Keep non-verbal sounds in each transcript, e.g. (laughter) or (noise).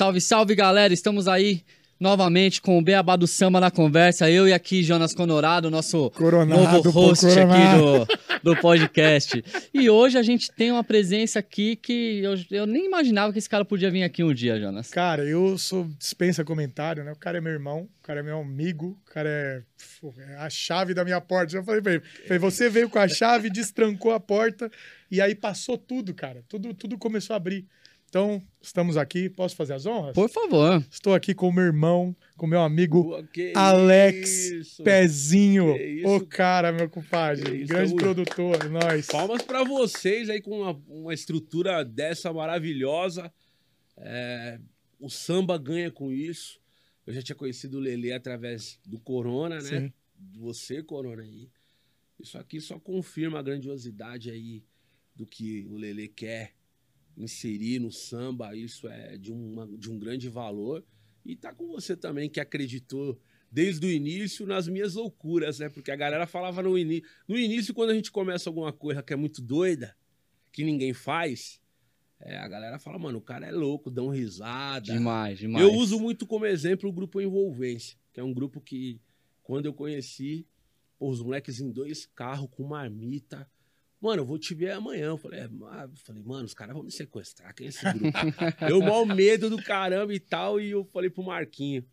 Salve, salve galera, estamos aí novamente com o Beabá do Samba na conversa. Eu e aqui Jonas Conorado, nosso Coronado, novo host aqui do, do podcast. E hoje a gente tem uma presença aqui que eu, eu nem imaginava que esse cara podia vir aqui um dia, Jonas. Cara, eu sou dispensa comentário, né? O cara é meu irmão, o cara é meu amigo, o cara é, é a chave da minha porta. Já falei pra ele, falei, você veio com a chave, destrancou a porta e aí passou tudo, cara. Tudo, tudo começou a abrir. Então, estamos aqui. Posso fazer as honras? Por favor. Estou aqui com o meu irmão, com o meu amigo Pô, Alex isso. Pezinho. O cara, meu compadre. isso, Grande produtor, nós. Palmas pra vocês aí com uma, uma estrutura dessa maravilhosa. É, o samba ganha com isso. Eu já tinha conhecido o Lelê através do Corona, né? Sim. Você, Corona aí. Isso aqui só confirma a grandiosidade aí do que o Lelê quer inserir no samba. Isso é de, uma, de um grande valor. E tá com você também, que acreditou desde o início nas minhas loucuras, né? Porque a galera falava no início. No início, quando a gente começa alguma coisa que é muito doida, que ninguém faz, é, a galera fala, mano, o cara é louco, dão risada. Demais, demais. Eu uso muito como exemplo o grupo Envolvência, que é um grupo que, quando eu conheci, pô, os moleques em dois carros com marmita. Mano, eu vou te ver amanhã. Eu falei, é, falei mano, os caras vão me sequestrar. Quem é esse grupo? eu mal medo do caramba e tal. E eu falei pro Marquinho.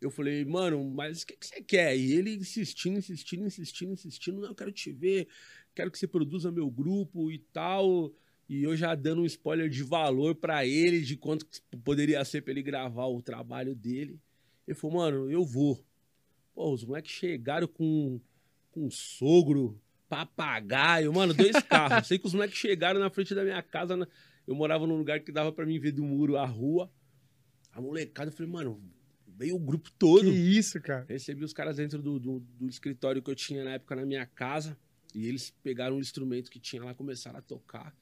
Eu falei, mano, mas o que, que você quer? E ele insistindo, insistindo, insistindo, insistindo. Não, eu quero te ver, quero que você produza meu grupo e tal. E eu já dando um spoiler de valor pra ele, de quanto poderia ser pra ele gravar o trabalho dele. Ele falou, mano, eu vou. Pô, os moleques chegaram com, com um sogro, papagaio, mano, dois carros. Sei que os moleques chegaram na frente da minha casa. na- Eu morava num lugar que dava pra mim ver do muro a rua. A molecada, eu falei, mano, veio o grupo todo. Que isso, cara. Recebi os caras dentro do, do, do escritório que eu tinha na época na minha casa. E eles pegaram um instrumento que tinha lá, começaram a tocar.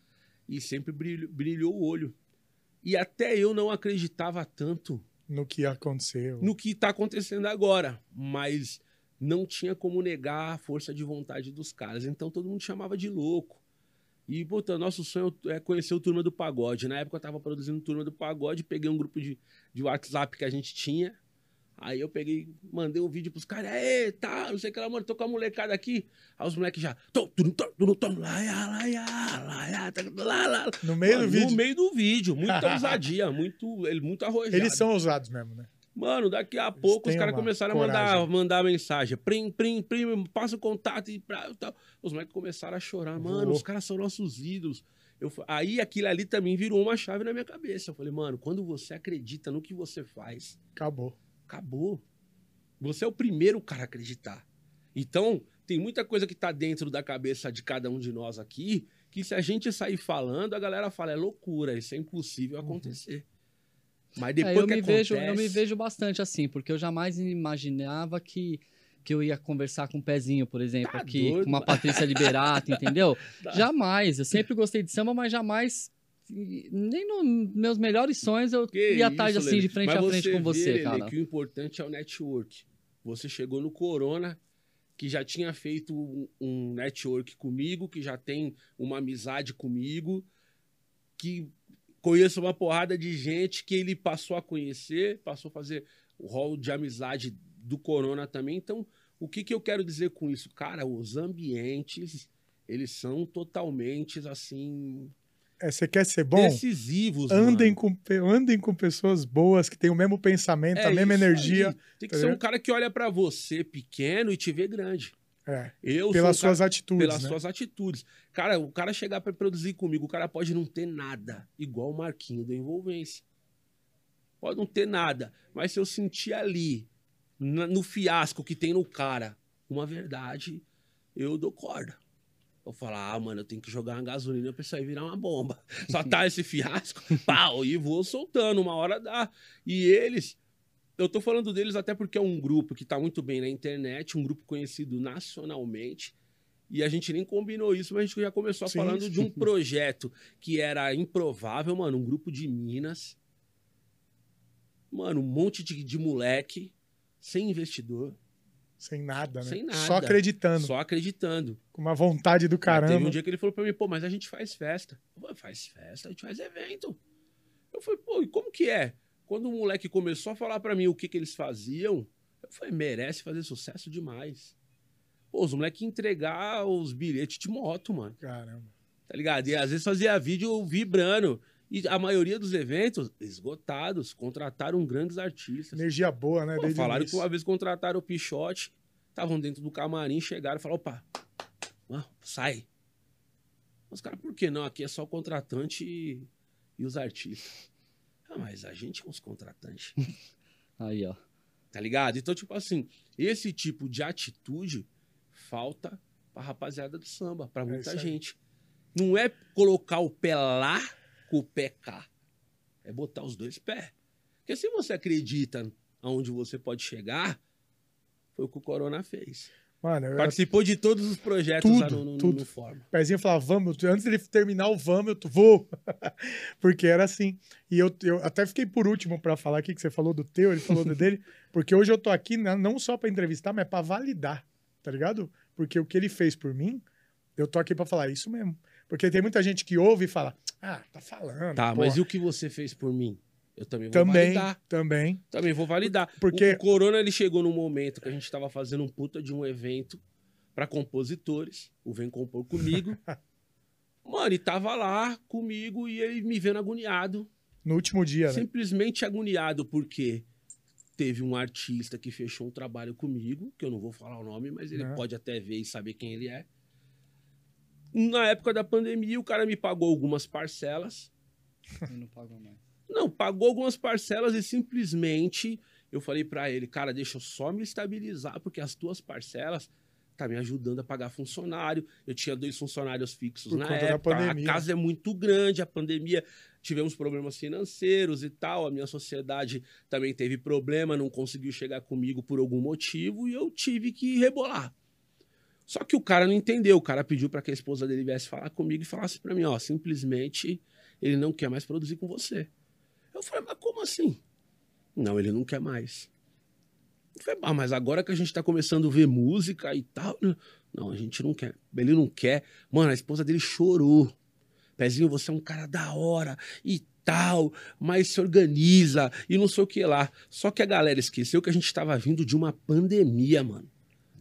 E sempre brilhou, brilhou o olho. E até eu não acreditava tanto No que aconteceu. no que está acontecendo agora. Mas não tinha como negar a força de vontade dos caras. Então todo mundo chamava de louco. E, puta, nosso sonho é conhecer o Turma do Pagode. Na época eu tava produzindo Turma do Pagode, peguei um grupo de, de WhatsApp que a gente tinha. Aí eu peguei, mandei um vídeo pros caras, aê, tá, não sei o que lá, mano, tô com a molecada aqui. Aí os moleques já. No meio Mano, do vídeo. No meio do vídeo, muita (laughs) ousadia, muito, muito arrojado. Eles são ousados mesmo, né? Mano, daqui a pouco os caras começaram a mandar, mandar mensagem. Prim, prim, prim, passa o contato e pra, tal. Os moleques começaram a chorar. Mano, Voou. os caras são nossos ídolos. Eu, aí aquilo ali também virou uma chave na minha cabeça. Eu falei, mano, quando você acredita no que você faz, Acabou. acabou. Você é o primeiro cara a acreditar. Então, tem muita coisa que tá dentro da cabeça de cada um de nós aqui, que se a gente sair falando, a galera fala, é loucura, isso é impossível acontecer. Mas É, depois eu, que me acontece... vejo, eu me vejo bastante assim, porque eu jamais imaginava que, que eu ia conversar com o Pezinho, por exemplo, Tá aqui, doido, com uma. Patrícia Liberato, entendeu? (laughs) Tá. Jamais. Eu sempre gostei de samba, mas jamais. Nem nos meus melhores sonhos eu Que ia estar assim, Lele. de frente Mas a frente com vê, você, Lele, cara. que o importante é o network. Você chegou no Corona, que já tinha feito um, um network comigo, que já tem uma amizade comigo, que conheço uma porrada de gente que ele passou a conhecer, passou a fazer o rol de amizade do Corona também. Então, o que, que eu quero dizer com isso? Cara, os ambientes, eles são totalmente, assim, É, você quer ser bom? decisivos, Andem mano. com, andem com pessoas boas que têm o mesmo pensamento, a mesma É energia. aí. Tem que tá ser um vendo? cara que olha pra você pequeno e te vê grande. É, Eu pelas suas cara, atitudes, pelas né? suas atitudes. Cara, o cara chegar pra produzir comigo, o cara pode não ter nada, igual o Marquinho da Envolvência. Pode não ter nada, mas se eu sentir ali, no fiasco que tem no cara, uma verdade, eu dou corda. Eu falo, ah, mano, eu tenho que jogar uma gasolina pra isso aí virar uma bomba. (laughs) Só tá esse fiasco, pau, e vou soltando, uma hora dá. E eles, eu tô falando deles até porque é um grupo que tá muito bem na internet, um grupo conhecido nacionalmente. E a gente nem combinou isso, mas a gente já começou Sim, falando sim. de um (laughs) projeto que era improvável, mano, um grupo de Minas. Mano, um monte de, de moleque, sem investidor, Sem nada, né? Sem nada. Só acreditando. só acreditando. Com uma vontade do Mas Teve caramba. um dia que ele falou pra mim, pô, mas a gente faz festa. Falei, faz festa, a gente faz evento. Eu falei, pô, e como que é? Quando o moleque começou a falar pra mim o que, que eles faziam, eu falei, merece fazer sucesso demais. Pô, os moleques entregar os bilhetes de moto, mano. Caramba. Tá ligado? E às vezes fazia vídeo vibrando. E a maioria dos eventos, esgotados, contrataram grandes artistas. Energia boa, né? Pô, falaram que uma vez contrataram o Pichote, estavam dentro do camarim, chegaram e falaram, opa, sai. Os caras, por que não? Aqui é só o contratante e, e os artistas. Ah, mas a gente é os contratantes, (laughs) Aí, ó. tá ligado? Então, tipo assim, esse tipo de atitude falta pra rapaziada do samba, pra muita isso aí. gente. Não é colocar o pé lá com o pé cá. É botar os dois pés. Porque se você acredita aonde você pode chegar, foi o que o Corona fez. Mano, eu, Participou de todos os projetos lá Tudo, no, no, tudo. no Forma. o pezinho falava, vamos, antes dele terminar o vamos, eu vou. (laughs) porque era assim. E eu, eu até fiquei por último pra falar aqui, que você falou do teu, ele falou do (laughs) dele, porque hoje eu tô aqui na- não só pra entrevistar, mas pra validar, tá ligado? Porque o que ele fez por mim, eu tô aqui pra falar isso mesmo. Porque tem muita gente que ouve e fala, ah, tá falando. Tá, porra. mas e o que você fez por mim? Eu também vou Também, validar. também. Também vou validar. Porque- O, o Corona ele chegou num momento que a gente tava fazendo um puta de um evento pra compositores. O Vem Compor comigo. (laughs) Mano, e tava lá comigo e ele me vendo agoniado. No último dia, né? Simplesmente agoniado, porque teve um artista que fechou um trabalho comigo, que eu não vou falar o nome, mas ele Não. pode até ver e saber quem ele é. Na época da pandemia, o cara me pagou algumas parcelas. Eu não pago mais. Não, pagou algumas parcelas e simplesmente eu falei pra ele, cara, deixa eu só me estabilizar, porque as tuas parcelas tá me ajudando a pagar funcionário. Eu tinha dois funcionários fixos Por na época. A casa é muito grande, a pandemia, tivemos problemas financeiros e tal. A minha sociedade também teve problema, não conseguiu chegar comigo por algum motivo e eu tive que rebolar. Só que o cara não entendeu. O cara pediu para que a esposa dele viesse falar comigo e falasse para mim, ó, simplesmente ele não quer mais produzir com você. Eu falei, mas como assim? Não, ele não quer mais. Eu falei, ah, mas agora que a gente tá começando a ver música e tal. Não, a gente não quer. Ele não quer. Mano, a esposa dele chorou. Pezinho, você é um cara da hora e tal, mas se organiza e não sei o que lá. Só que a galera esqueceu que a gente tava vindo de uma pandemia, mano.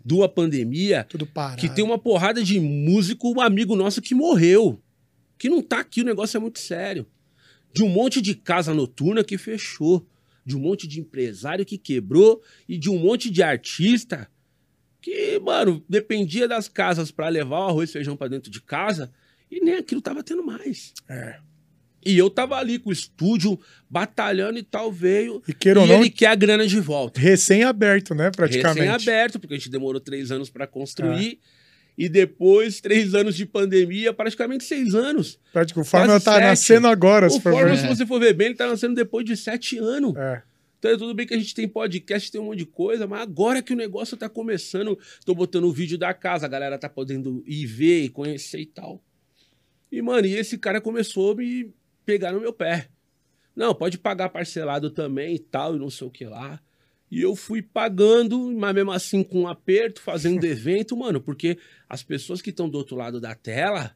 De uma pandemia Tudo parado. que tem uma porrada de músico, um amigo nosso que morreu. Que não tá aqui, o negócio é muito sério. De um monte de casa noturna que fechou. De um monte de empresário que quebrou. E de um monte de artista que, mano, dependia das casas pra levar o arroz e feijão pra dentro de casa. E nem aquilo tava tendo mais. É. E eu tava ali com o estúdio, batalhando e tal, veio. E queira ou e não, ele quer a grana de volta recém-aberto, né? Praticamente. recém-aberto, porque a gente demorou três anos para construir. E depois, três anos de pandemia, praticamente seis anos. Praticamente. O Farmel Quase tá sete. nascendo agora, se O ver. se você for ver bem, ele tá nascendo depois de sete anos. É. Então é tudo bem que a gente tem podcast, tem um monte de coisa, mas agora que o negócio tá começando, tô botando o vídeo da casa, a galera tá podendo ir ver e conhecer e tal. E, mano, e esse cara começou a me pegar no meu pé. Não, pode pagar parcelado também e tal, e não sei o que lá. E eu fui pagando, mas mesmo assim com um aperto, fazendo (laughs) evento, mano, porque as pessoas que estão do outro lado da tela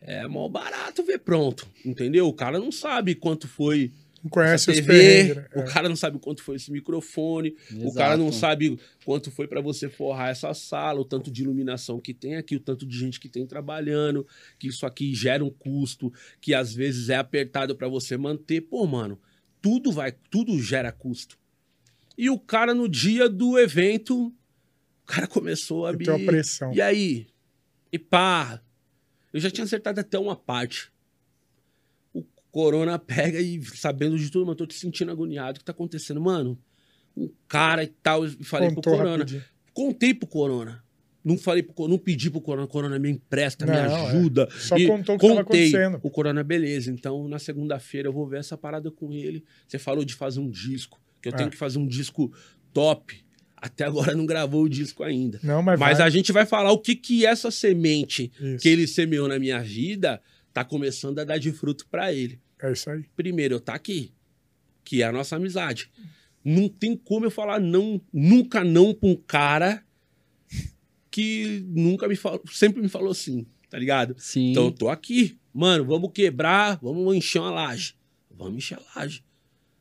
é mó barato ver pronto, entendeu? O cara não sabe quanto foi Não conhece os TV, perrengues, né? o É. cara não sabe quanto foi esse microfone, o Exato. cara não sabe quanto foi pra você forrar essa sala, o tanto de iluminação que tem aqui, o tanto de gente que tem trabalhando, que isso aqui gera um custo, que às vezes é apertado pra você manter. Pô, mano, tudo vai, tudo gera custo. E o cara no dia do evento, o cara começou a me uma pressão. E aí? E pá, eu já tinha acertado até uma parte. O Corona pega e, sabendo de tudo, mano, tô te sentindo agoniado. O que tá acontecendo? Mano, um cara e tal. E falei Contou pro Corona. rapidinho. Contei pro Corona. Não falei pro Corona, não pedi pro Corona. Corona me empresta, me Não, é. ajuda. Só E contou o que contei. acontecendo. O Corona, beleza. Então, na segunda-feira, eu vou ver essa parada com ele. Você falou de fazer um disco, que eu É. tenho que fazer um disco top. Até agora não gravou o disco ainda. Não, mas, Mas vai. a gente vai falar o que que essa semente Isso. que ele semeou na minha vida tá começando a dar de fruto pra ele. É isso aí. Primeiro, eu tá aqui, que é a nossa amizade. Não tem como eu falar não, nunca não pra um cara que nunca me falou, sempre me falou sim, tá ligado? Sim. Então eu tô aqui. Mano, vamos quebrar, vamos encher uma laje. Vamos encher a laje.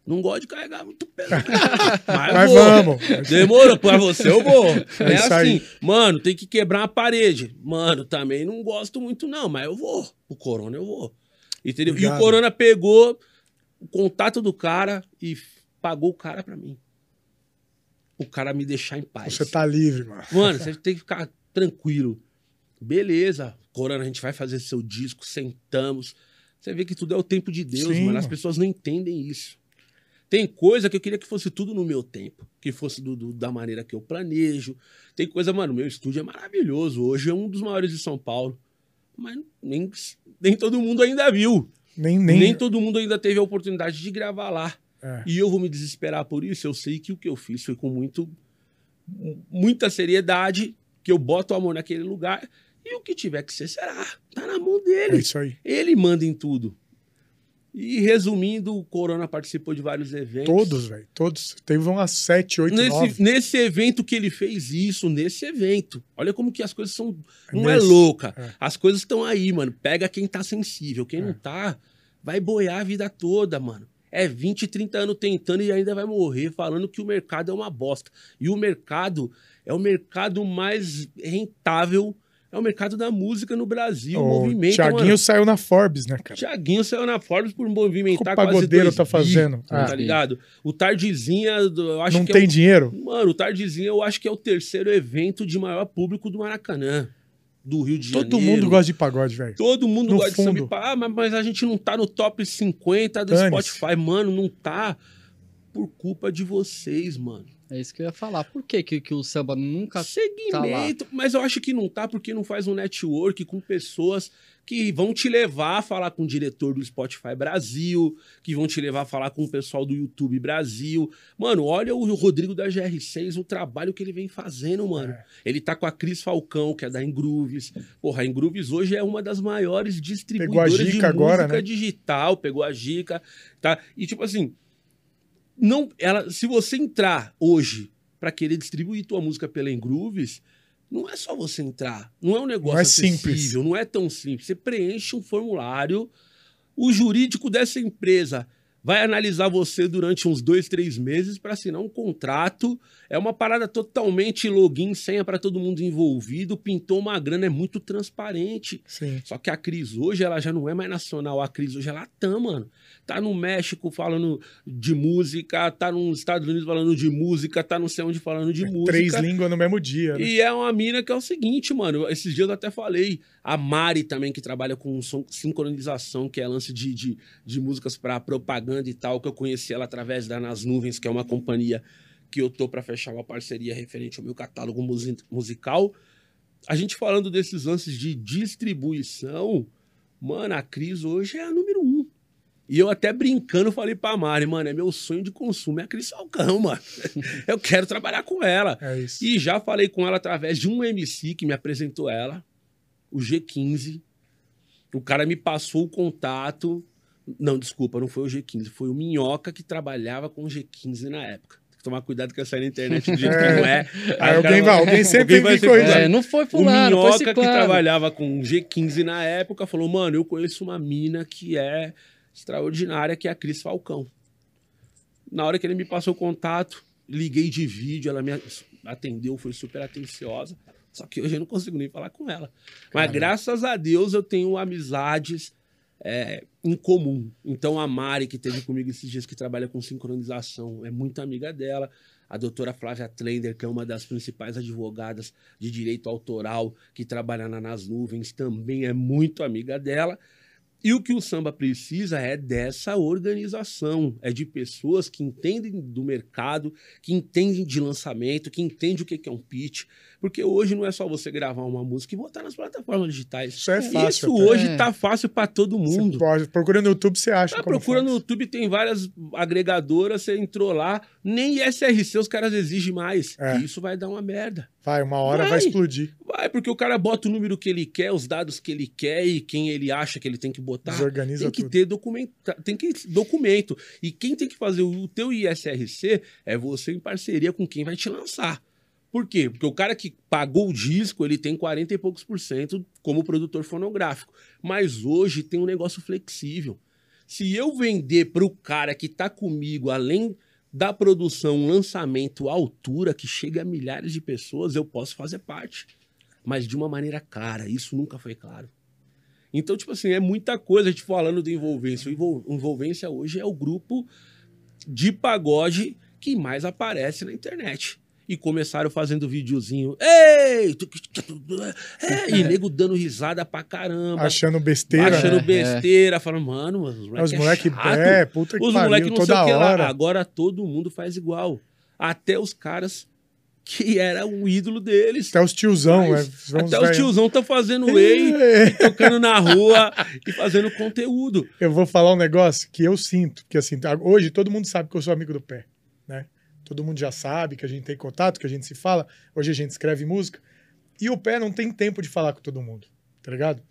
Não gosto de carregar muito peso. (laughs) Mas, Mas vamos. Demorou pra você, eu vou. É, isso assim, aí. mano, tem que quebrar uma parede. Mano, também não gosto muito, não, mas eu vou. O Corona eu vou. Entendeu? E Obrigado. o Corona pegou o contato do cara e pagou o cara pra mim. O cara me deixar em paz. Você tá livre, mano. Mano, você tem que ficar tranquilo. Beleza, Corona, a gente vai fazer seu disco, sentamos. Você vê que tudo é o tempo de Deus, Sim, mano. As pessoas não entendem isso. Tem coisa que eu queria que fosse tudo no meu tempo, que fosse do- do- da maneira que eu planejo. Tem coisa, mano, meu estúdio é maravilhoso. Hoje é um dos maiores de São Paulo. Mas nem, nem todo mundo ainda viu. Nem, Nem, nem... todo mundo ainda teve a oportunidade de gravar lá. É. E eu vou me desesperar por isso. Eu sei que o que eu fiz foi com muito, muita seriedade, que eu boto o amor naquele lugar. E o que tiver que ser, será. Tá na mão É dele. isso aí. Ele manda em tudo. E resumindo, o Corona participou de vários eventos. Todos, velho. Todos. Teve umas sete, oito, Nesse, nove. nesse evento que ele fez isso, nesse evento. Olha como que as coisas são. Não é nesse. louca. É. As coisas estão aí, mano. Pega quem tá sensível. Quem É. não tá, vai boiar a vida toda, mano. É 20, 30 anos tentando e ainda vai morrer falando que o mercado é uma bosta. E o mercado é o mercado mais rentável, é o mercado da música no Brasil. O movimento, Thiaguinho mano. saiu na Forbes, né, cara? Thiaguinho saiu na Forbes por movimentar O quase pagodeiro dois tá bi, fazendo? Tá Ah. ligado? O Tardezinha, eu acho Não que tem é o dinheiro? Mano, o Tardezinha eu acho que é o terceiro evento de maior público do Maracanã, do Rio de Janeiro. Todo mundo gosta de pagode, velho. Todo mundo No gosta de samba fundo. e pa- Ah, mas, mas a gente não tá no top 50 do. Spotify. Mano, não tá por culpa de vocês, mano. É isso que eu ia falar. Por que, que, que o samba nunca. Segmento, mas eu acho que não tá porque não faz um network com pessoas que vão te levar a falar com o diretor do Spotify Brasil, que vão te levar a falar com o pessoal do YouTube Brasil. Mano, olha o Rodrigo da GR6, o trabalho que ele vem fazendo, mano. É. Ele tá com a Cris Falcão, que é da Ingrooves. Porra, a Ingrooves hoje é uma das maiores distribuidoras de música agora, né? digital, pegou a Gica, tá? E tipo assim, não, ela, se você entrar hoje pra querer distribuir tua música pela Ingrooves, não é só você entrar, não é um negócio Não é simples. não é tão simples. Você preenche um formulário, o jurídico dessa empresa vai analisar você durante uns dois, três meses para assinar um contrato. É uma parada totalmente login, senha para todo mundo envolvido. Pintou uma grana, é muito transparente. Sim. Só que a Cris hoje, ela já não é mais nacional. A Cris hoje, ela tá, mano. Tá no México falando de música, tá nos Estados Unidos falando de música, tá não sei onde falando de música. Três línguas no mesmo dia, né? E é uma mina que é o seguinte, mano. Esses dias eu até falei. A Mari também, que trabalha com som- sincronização, que é lance de, de, de músicas para propaganda e tal, que eu conheci ela através da Nas Nuvens, que é uma companhia que eu tô para fechar uma parceria referente ao meu catálogo musi- musical. A gente falando desses lances de distribuição, mano, a Cris hoje é a número um. E eu até brincando falei pra Mari, mano, é meu sonho de consumo, é a Cris Falcão, (laughs) mano. eu quero trabalhar com ela. É isso. E já falei com ela através de um MC que me apresentou ela, o G15. O cara me passou o contato. Não, desculpa, não foi o G15, foi o Minhoca que trabalhava com o G15 na época. Tem que tomar cuidado com essa na internet do jeito que não (laughs) é. Aí o cara alguém vai, alguém sempre vai me ser- corrigir. É, não foi O fulano, foi Minhoca que ciclano. trabalhava com o G15 na época falou: Mano, eu conheço uma mina que é extraordinária, que é a Cris Falcão. Na hora que ele me passou o contato, liguei de vídeo, ela me atendeu, foi super atenciosa. Só que hoje eu não consigo nem falar com ela. Mas Caramba. graças a Deus eu tenho amizades é, em comum. Então a Mari, que teve comigo esses dias, que trabalha com sincronização, é muito amiga dela. A doutora Flávia Tlender, que é uma das principais advogadas de direito autoral, que trabalha na Nas Nuvens, também é muito amiga dela. E o que o samba precisa é dessa organização, é de pessoas que entendem do mercado, que entendem de lançamento, que entendem o que é um pitch. Porque hoje não é só você gravar uma música e botar nas plataformas digitais. Isso é fácil. Isso até. hoje É. tá fácil para todo Você mundo. pode, procura no YouTube, você acha Ah, como procura faz. no YouTube, tem várias agregadoras, você entrou lá, nem SRC os caras exigem mais. É. E isso vai dar uma merda. Vai, uma hora vai, Vai. explodir. Vai, porque o cara bota o número que ele quer, os dados que ele quer e quem ele acha que ele tem que botar. Desorganiza Tem que tudo. ter documento, tem que documento. E quem tem que fazer o teu ISRC é você em parceria com quem vai te lançar. Por quê? Porque o cara que pagou o disco, ele tem 40 e poucos por cento como produtor fonográfico. Mas hoje tem um negócio flexível. Se eu vender pro cara que tá comigo, além da produção, um lançamento à altura que chega a milhares de pessoas, eu posso fazer parte. Mas de uma maneira clara, isso nunca foi claro. Então, tipo assim, é muita coisa a gente falando do Envolvência. O Envol- o Envolvência hoje é o grupo de pagode que mais aparece na internet. E começaram fazendo videozinho. Ei! é", E nego dando risada pra caramba. Achando besteira. achando né? besteira, falando, mano, os É, Os moleques moleques. é. É, puta que Os moleques não sei o que lá. hora. Agora todo mundo faz igual. Até os caras que era o ídolo deles. Até os tiozão, Mas é, Até os tiozão estão fazendo whey, (laughs) É. tocando na rua e fazendo conteúdo. Eu vou falar um negócio que eu sinto, que assim, tá- hoje todo mundo sabe que eu sou amigo do pé, né? Todo mundo já sabe que a gente tem contato, que a gente se fala. Hoje a gente escreve música. E o pé não tem tempo de falar com todo mundo, tá ligado?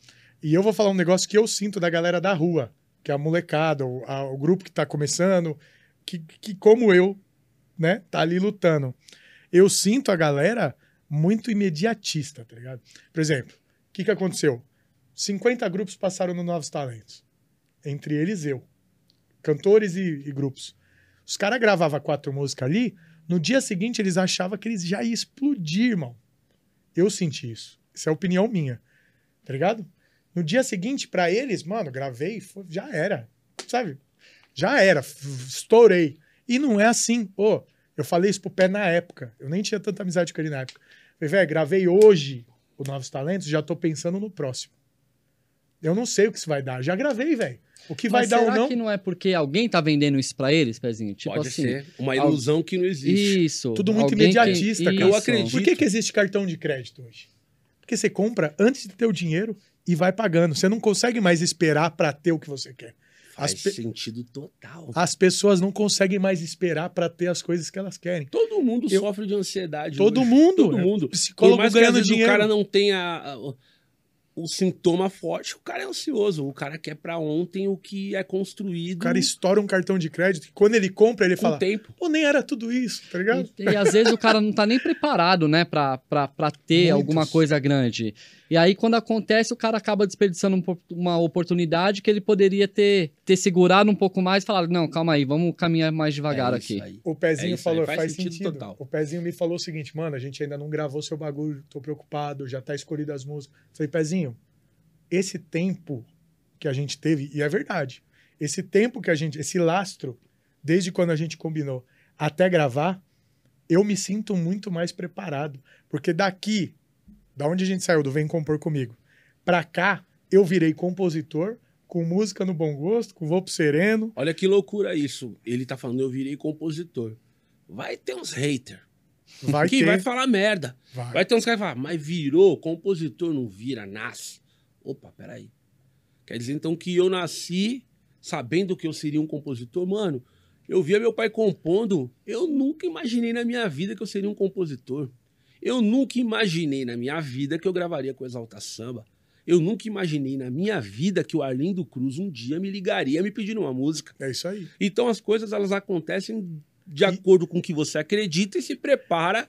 E eu vou falar um negócio que eu sinto da galera da rua, que é a molecada, o, a- o grupo que tá começando, que, que como eu, né, tá ali lutando. Eu sinto a galera muito imediatista, tá ligado? Por exemplo, o que que aconteceu? 50 grupos passaram no Novos Talentos. Entre eles eu. Cantores e, e grupos. Os caras gravavam quatro músicas ali, no dia seguinte eles achavam que eles já iam explodir, irmão. Eu senti isso. Isso é opinião minha. Tá ligado? No dia seguinte, pra eles, mano, gravei, foi- já era. Sabe? Já era. Estourei. E não é assim. Pô, eu falei isso pro pé na época. Eu nem tinha tanta amizade com ele na época. Falei, velho, gravei hoje o Novos Talentos, já tô pensando no próximo. Eu não sei o que isso vai dar. Já gravei, velho. O que vai Mas dar ou será não. que não é porque alguém tá vendendo isso pra eles, Pezinho? Tipo Pode assim. ser uma ilusão que não existe. Isso. Tudo muito alguém que- imediatista, cara. Eu acredito. Por que, que existe cartão de crédito hoje? Porque você compra antes de ter o dinheiro e vai pagando. Você não consegue mais esperar pra ter o que você quer. Faz As pe- sentido total. As pessoas não conseguem mais esperar pra ter as coisas que elas querem. Todo mundo Eu- sofre de ansiedade. Todo hoje. mundo. Todo é mundo. Por Psicólogo mais que às ganhando vezes dinheiro. o cara não tenha a- o, sintoma forte, o cara é ansioso. O cara quer pra ontem o que é construído O cara estoura um cartão de crédito que quando ele compra, ele com fala: o tempo. pô, nem era tudo isso, tá ligado? E, e às vezes o cara não tá nem preparado, né, pra, pra, pra ter Muitos. alguma coisa grande. E aí, quando acontece, o cara acaba desperdiçando um uma oportunidade que ele poderia ter, ter segurado um pouco mais e falar: não, calma aí, vamos caminhar mais devagar É aqui. isso aí. O pezinho É isso aí, falou, faz faz, sentido sentido. total. O pezinho me falou o seguinte, mano, a gente ainda não gravou seu bagulho, tô preocupado, já tá escolhido as músicas. Falei, pezinho, esse tempo que a gente teve, e é verdade, esse tempo que a gente, esse lastro, desde quando a gente combinou até gravar, eu me sinto muito mais preparado. Porque daqui, da onde a gente saiu, do Vem Compor Comigo, pra cá, eu virei compositor, com música no bom gosto, com voo pro sereno. Olha que loucura isso. Ele tá falando, eu virei compositor. Vai ter uns haters Vai (laughs) que ter. vai falar merda. vai. Vai ter uns caras que falam, mas virou, compositor não vira, nasce. Opa, peraí. Quer dizer então que eu nasci sabendo que eu seria um compositor? Mano, eu via meu pai compondo, eu nunca imaginei na minha vida que eu seria um compositor. Eu nunca imaginei na minha vida que eu gravaria com Exalta Samba. Eu nunca imaginei na minha vida que o Arlindo Cruz um dia me ligaria me pedindo uma música. É isso aí. Então as coisas elas acontecem de E- acordo com o que você acredita e se prepara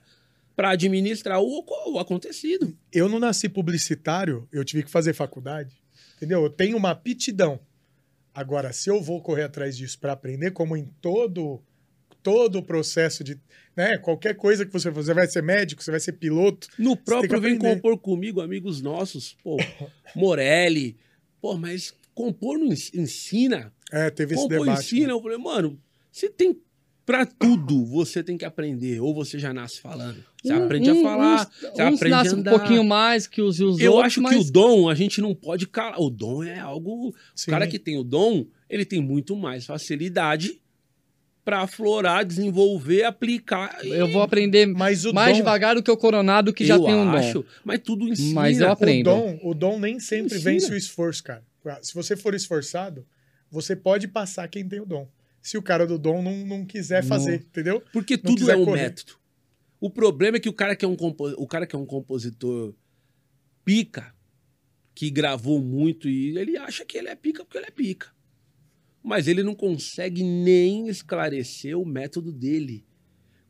para administrar o, o acontecido. eu não nasci publicitário, eu tive que fazer faculdade, entendeu? Eu tenho uma aptidão. Agora, se eu vou correr atrás disso para aprender, como em todo todo o processo de, né, qualquer coisa que você for, você vai ser médico, você vai ser piloto, No próprio Vem. Compor Comigo, amigos nossos, pô, (laughs) Morelli, pô, mas compor não ens- ensina? é, teve esse compor debate. ensina? né? Eu falei, mano, você tem... Pra tudo, você tem que aprender. Ou você já nasce falando. Você Um- aprende a um- falar, uns, você uns aprende a nascem um andar. pouquinho mais que os, os Eu outros, acho mas... que o dom, a gente não pode calar. O dom é algo Sim. O cara que tem o dom, ele tem muito mais facilidade para aflorar, desenvolver, aplicar. e Eu vou aprender Mas o mais dom, devagar do que o coronado que já eu tem um dom. acho, Mas tudo ensina. Mas eu o aprendo. dom, o dom nem sempre Ensina. vence o esforço, cara. Se você for esforçado, você pode passar quem tem o dom. Se o cara do dom não, não quiser Não. fazer, entendeu? Porque não tudo é um correr. método. O problema é que o cara que é um, compo- o cara que é um compositor pica, que gravou muito e ele acha que ele é pica porque ele é pica. Mas ele não consegue nem esclarecer o método dele.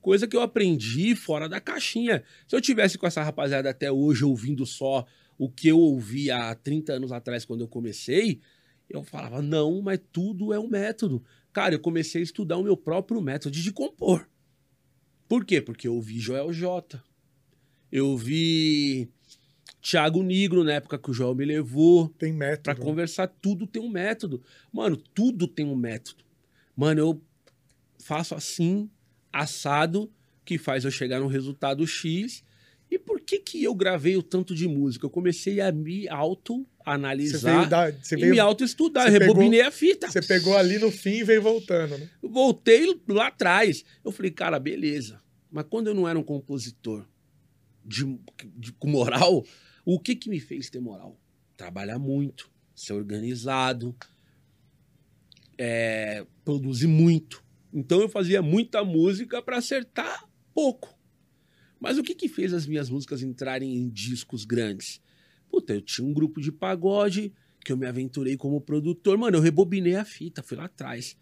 Coisa que eu aprendi fora da caixinha. Se eu tivesse com essa rapaziada até hoje ouvindo só o que eu ouvi há 30 anos atrás quando eu comecei, Eu falava, não, mas tudo é um método. Cara, eu comecei a estudar o meu próprio método de compor. Por quê? Porque eu vi Joel J. Eu vi Thiago Negro, na época que o Joel me levou. Tem método. Pra conversar, tudo tem um método. Mano, tudo tem um método. Mano, eu faço assim, assado, que faz eu chegar no resultado X. E por que que eu gravei o tanto de música? Eu comecei a me autoanalisar da, você e veio, me autoestudar. rebobinei a fita. você pegou ali no fim e veio voltando, né? Voltei lá atrás. Eu falei, cara, beleza. Mas quando eu não era um compositor de, de- com moral, o que que me fez ter moral? Trabalhar muito, ser organizado, é, produzir muito. Então eu fazia muita música para acertar pouco. Mas o que que fez as minhas músicas entrarem em discos grandes? Puta, eu tinha um grupo de pagode que eu me aventurei como produtor. Mano, eu rebobinei a fita, fui lá atrás.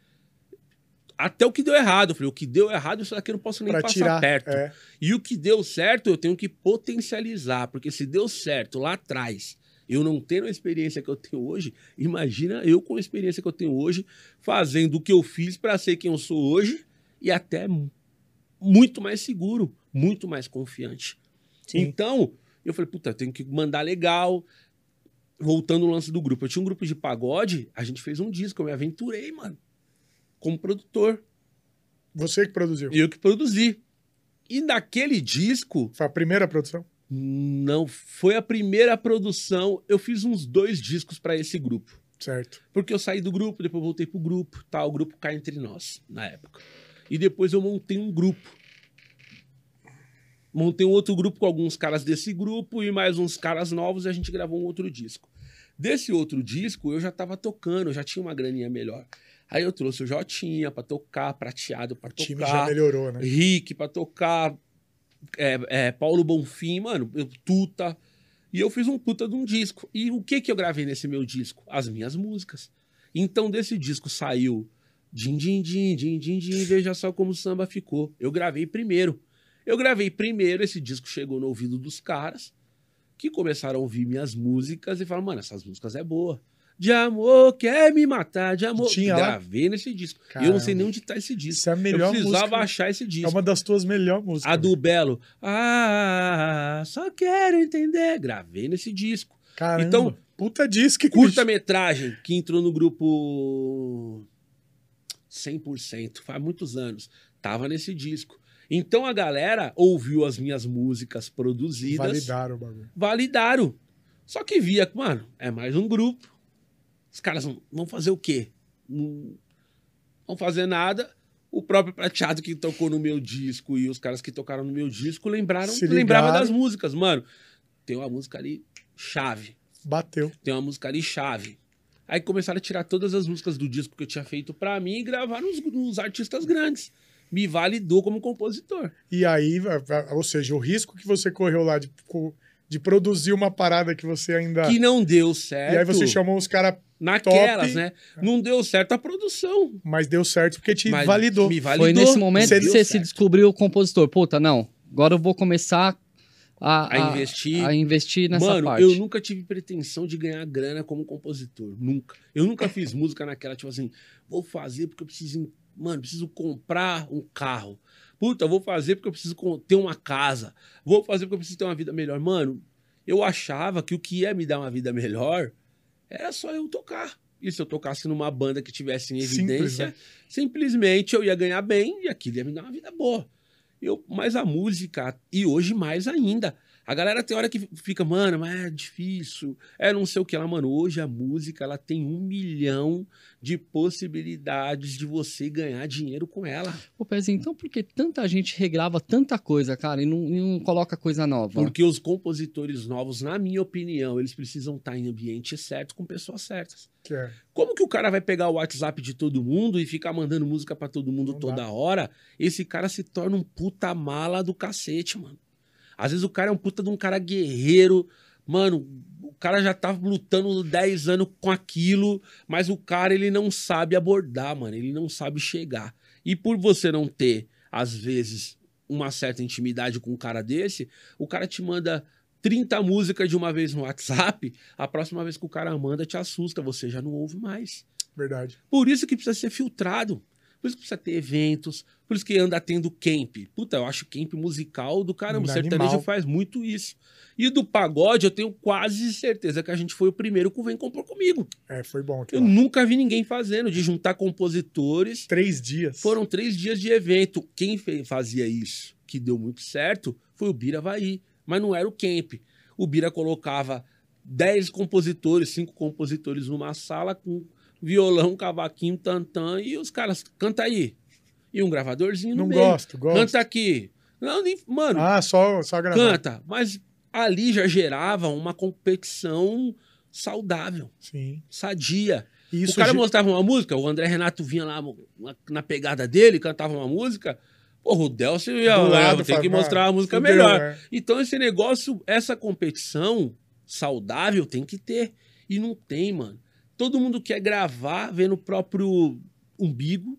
Até o que deu errado. Eu falei, o que deu errado, isso daqui eu não posso nem Pra passar tirar. perto. É. E o que deu certo, eu tenho que potencializar. Porque se deu certo lá atrás, eu não tendo a experiência que eu tenho hoje, imagina eu com a experiência que eu tenho hoje, fazendo o que eu fiz para ser quem eu sou hoje e até mu- muito mais seguro, muito mais confiante. Sim. Então, eu falei, puta, eu tenho que mandar legal. Voltando ao lance do grupo. Eu tinha um grupo de pagode, a gente fez um disco, eu me aventurei, mano. Como produtor. Você que produziu. Eu que produzi. E naquele disco, Foi a primeira produção? não foi a primeira produção. Eu fiz uns dois discos para esse grupo. Certo. Porque eu saí do grupo, depois voltei pro grupo, tá? O grupo cai entre nós, na época. E depois eu montei um grupo. Montei um outro grupo com alguns caras desse grupo e mais uns caras novos e a gente gravou um outro disco. Desse outro disco, eu já tava tocando, eu já tinha uma graninha melhor. Aí eu trouxe o Jotinha pra tocar, Prateado pra O time já tocar, melhorou, né? Rick pra tocar, é, é, Paulo Bonfim, mano, eu, Tuta. E eu fiz um puta de um disco. E o que que eu gravei nesse meu disco? As minhas músicas. Então desse disco saiu Din Din Din, Din Din Din, veja só como o samba ficou. Eu gravei primeiro. Eu gravei primeiro, esse disco chegou no ouvido dos caras, que começaram a ouvir minhas músicas e falaram, mano, essas músicas é boa. De amor, quer me matar, de amor. Tinha lá? Gravei nesse disco. E eu não sei nem onde tá esse disco. Isso é a melhor eu precisava música. achar esse disco. É uma das tuas melhores músicas. A do Belo. Ah, só quero entender. Gravei nesse disco. Caramba. Então, puta disco. Curta-metragem que entrou no grupo 100%, faz muitos anos. Tava nesse disco. Então a galera ouviu as minhas músicas produzidas, Validaram o bagulho. validaram. Só que via, mano, é mais um grupo. Os caras vão, fazer o quê? Não vão fazer nada. O próprio prateado que tocou no meu disco e os caras que tocaram no meu disco lembraram, ligaram. das músicas. Mano, tem uma música ali chave. Bateu. Tem uma música ali chave. Aí começaram a tirar todas as músicas do disco que eu tinha feito pra mim e gravar nos, nos artistas grandes. Me validou como compositor. E aí, ou seja, o risco que você correu lá de, de produzir uma parada que você ainda. Que não deu certo. E aí você chamou os caras, Naquelas, top. né? Não deu certo a produção. mas deu certo porque te Mas validou. Me validou. Foi nesse momento Você que você se certo. descobriu o compositor. Puta, não. Agora eu vou começar a, A investir. a investir nessa Mano, parte. eu nunca tive pretensão de ganhar grana como compositor. Nunca. Eu nunca fiz música naquela, tipo assim, vou fazer porque eu preciso. Mano, preciso comprar um carro. Puta, vou fazer porque eu preciso ter uma casa. Vou fazer porque eu preciso ter uma vida melhor. Mano, eu achava que o que ia me dar uma vida melhor era só eu tocar. E se eu tocasse numa banda que tivesse em Simples, evidência, né? simplesmente eu ia ganhar bem e aquilo ia me dar uma vida boa. Eu, mas a música, e hoje mais ainda. A galera tem hora que fica, mano, mas é difícil, é não sei o que lá, mano. Hoje a música, ela tem um milhão de possibilidades de você ganhar dinheiro com ela. Ô, Pezinho, então por que tanta gente regrava tanta coisa, cara, e não, e não coloca coisa nova? Porque os compositores novos, na minha opinião, eles precisam estar em ambiente certo com pessoas certas. Que é. Como que o cara vai pegar o WhatsApp de todo mundo e ficar mandando música pra todo mundo Não toda dá. hora? Esse cara se torna um puta mala do cacete, mano. Às vezes o cara é um puta de um cara guerreiro. Mano, o cara já tá lutando 10 anos com aquilo, mas o cara ele não sabe abordar, mano. Ele não sabe chegar. E por você não ter, às vezes, uma certa intimidade com um cara desse, o cara te manda 30 músicas de uma vez no WhatsApp, a próxima vez que o cara manda te assusta, você já não ouve mais. Verdade. Por isso que precisa ser filtrado. Por isso que precisa ter eventos, por isso que anda tendo camp. Puta, eu acho camp musical do caramba. O Animal. sertanejo faz muito isso. E do pagode, eu tenho quase certeza que a gente foi o primeiro que vem compor comigo. É, foi bom. Eu lá. nunca vi ninguém fazendo, de juntar compositores. Três dias. Foram três dias de evento. Quem fazia isso, que deu muito certo, foi o Bira Havaí. Mas não era o camp. O Bira colocava dez compositores, cinco compositores numa sala com violão, cavaquinho, tantã, e os caras, canta aí. E um gravadorzinho no Não meio. gosto, gosto. Canta aqui. Não, nem, mano, Ah, só, só gravar. canta. Mas ali já gerava uma competição saudável, Sim. sadia. E Isso o cara ge- mostrava uma música, o André Renato vinha lá na, pegada dele, cantava uma música. Porra, o Delcio ia, Do lado, tem que mostrar "Ah, a música fudeu, melhor. é. Então, esse negócio, essa competição saudável tem que ter. E não tem, mano. Todo mundo quer gravar vendo o próprio umbigo.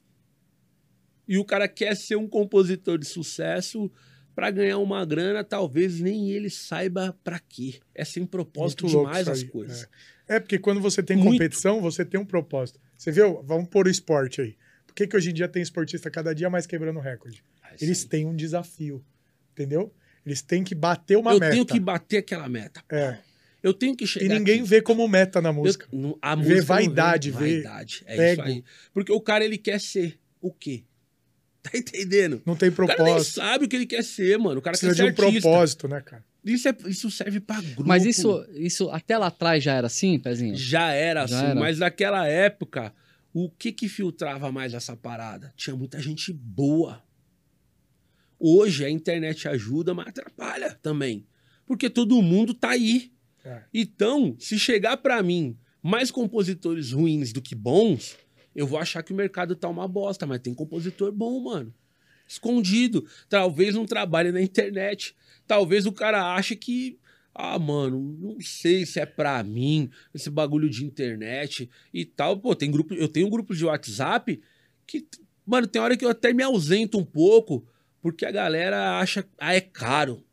E o cara quer ser um compositor de sucesso pra ganhar uma grana, talvez nem ele saiba pra quê. É sem propósito Muito demais as coisas. É, porque quando você tem Muito. competição, você tem um propósito. Você viu? Vamos pôr o esporte aí. Por que, que hoje em dia tem esportista cada dia mais quebrando recorde? Ah, Eles aí. têm um desafio, entendeu? Eles têm que bater uma Eu meta. tenho que bater aquela meta. É. Eu tenho que chegar E ninguém aqui. vê como meta na Eu- música. não- a Vê música não vaidade, vê vaidade. É isso aí. Porque o cara ele quer ser o quê? (laughs) Tá entendendo? Não tem O cara nem propósito. sabe o que ele quer ser, mano. O cara Precisa quer de ser um artista. propósito, né, cara? Isso, é- isso serve pra grupo. Mas isso, isso até lá atrás já era assim, Pezinho? já era Já assim, era. mas naquela época, o que que filtrava mais essa parada? Tinha muita gente boa. Hoje a internet ajuda, mas atrapalha também. Porque todo mundo tá aí. É. Então, se chegar pra mim mais compositores ruins do que bons, eu vou achar que o mercado tá uma bosta, mas tem compositor bom, mano. Escondido. Talvez não trabalhe na internet. Talvez o cara ache que, ah, mano, não sei se é pra mim esse bagulho de internet e tal. Pô, tem grupo, eu tenho um grupo de WhatsApp que, mano, tem hora que eu até me ausento um pouco, porque a galera acha, ah, é caro.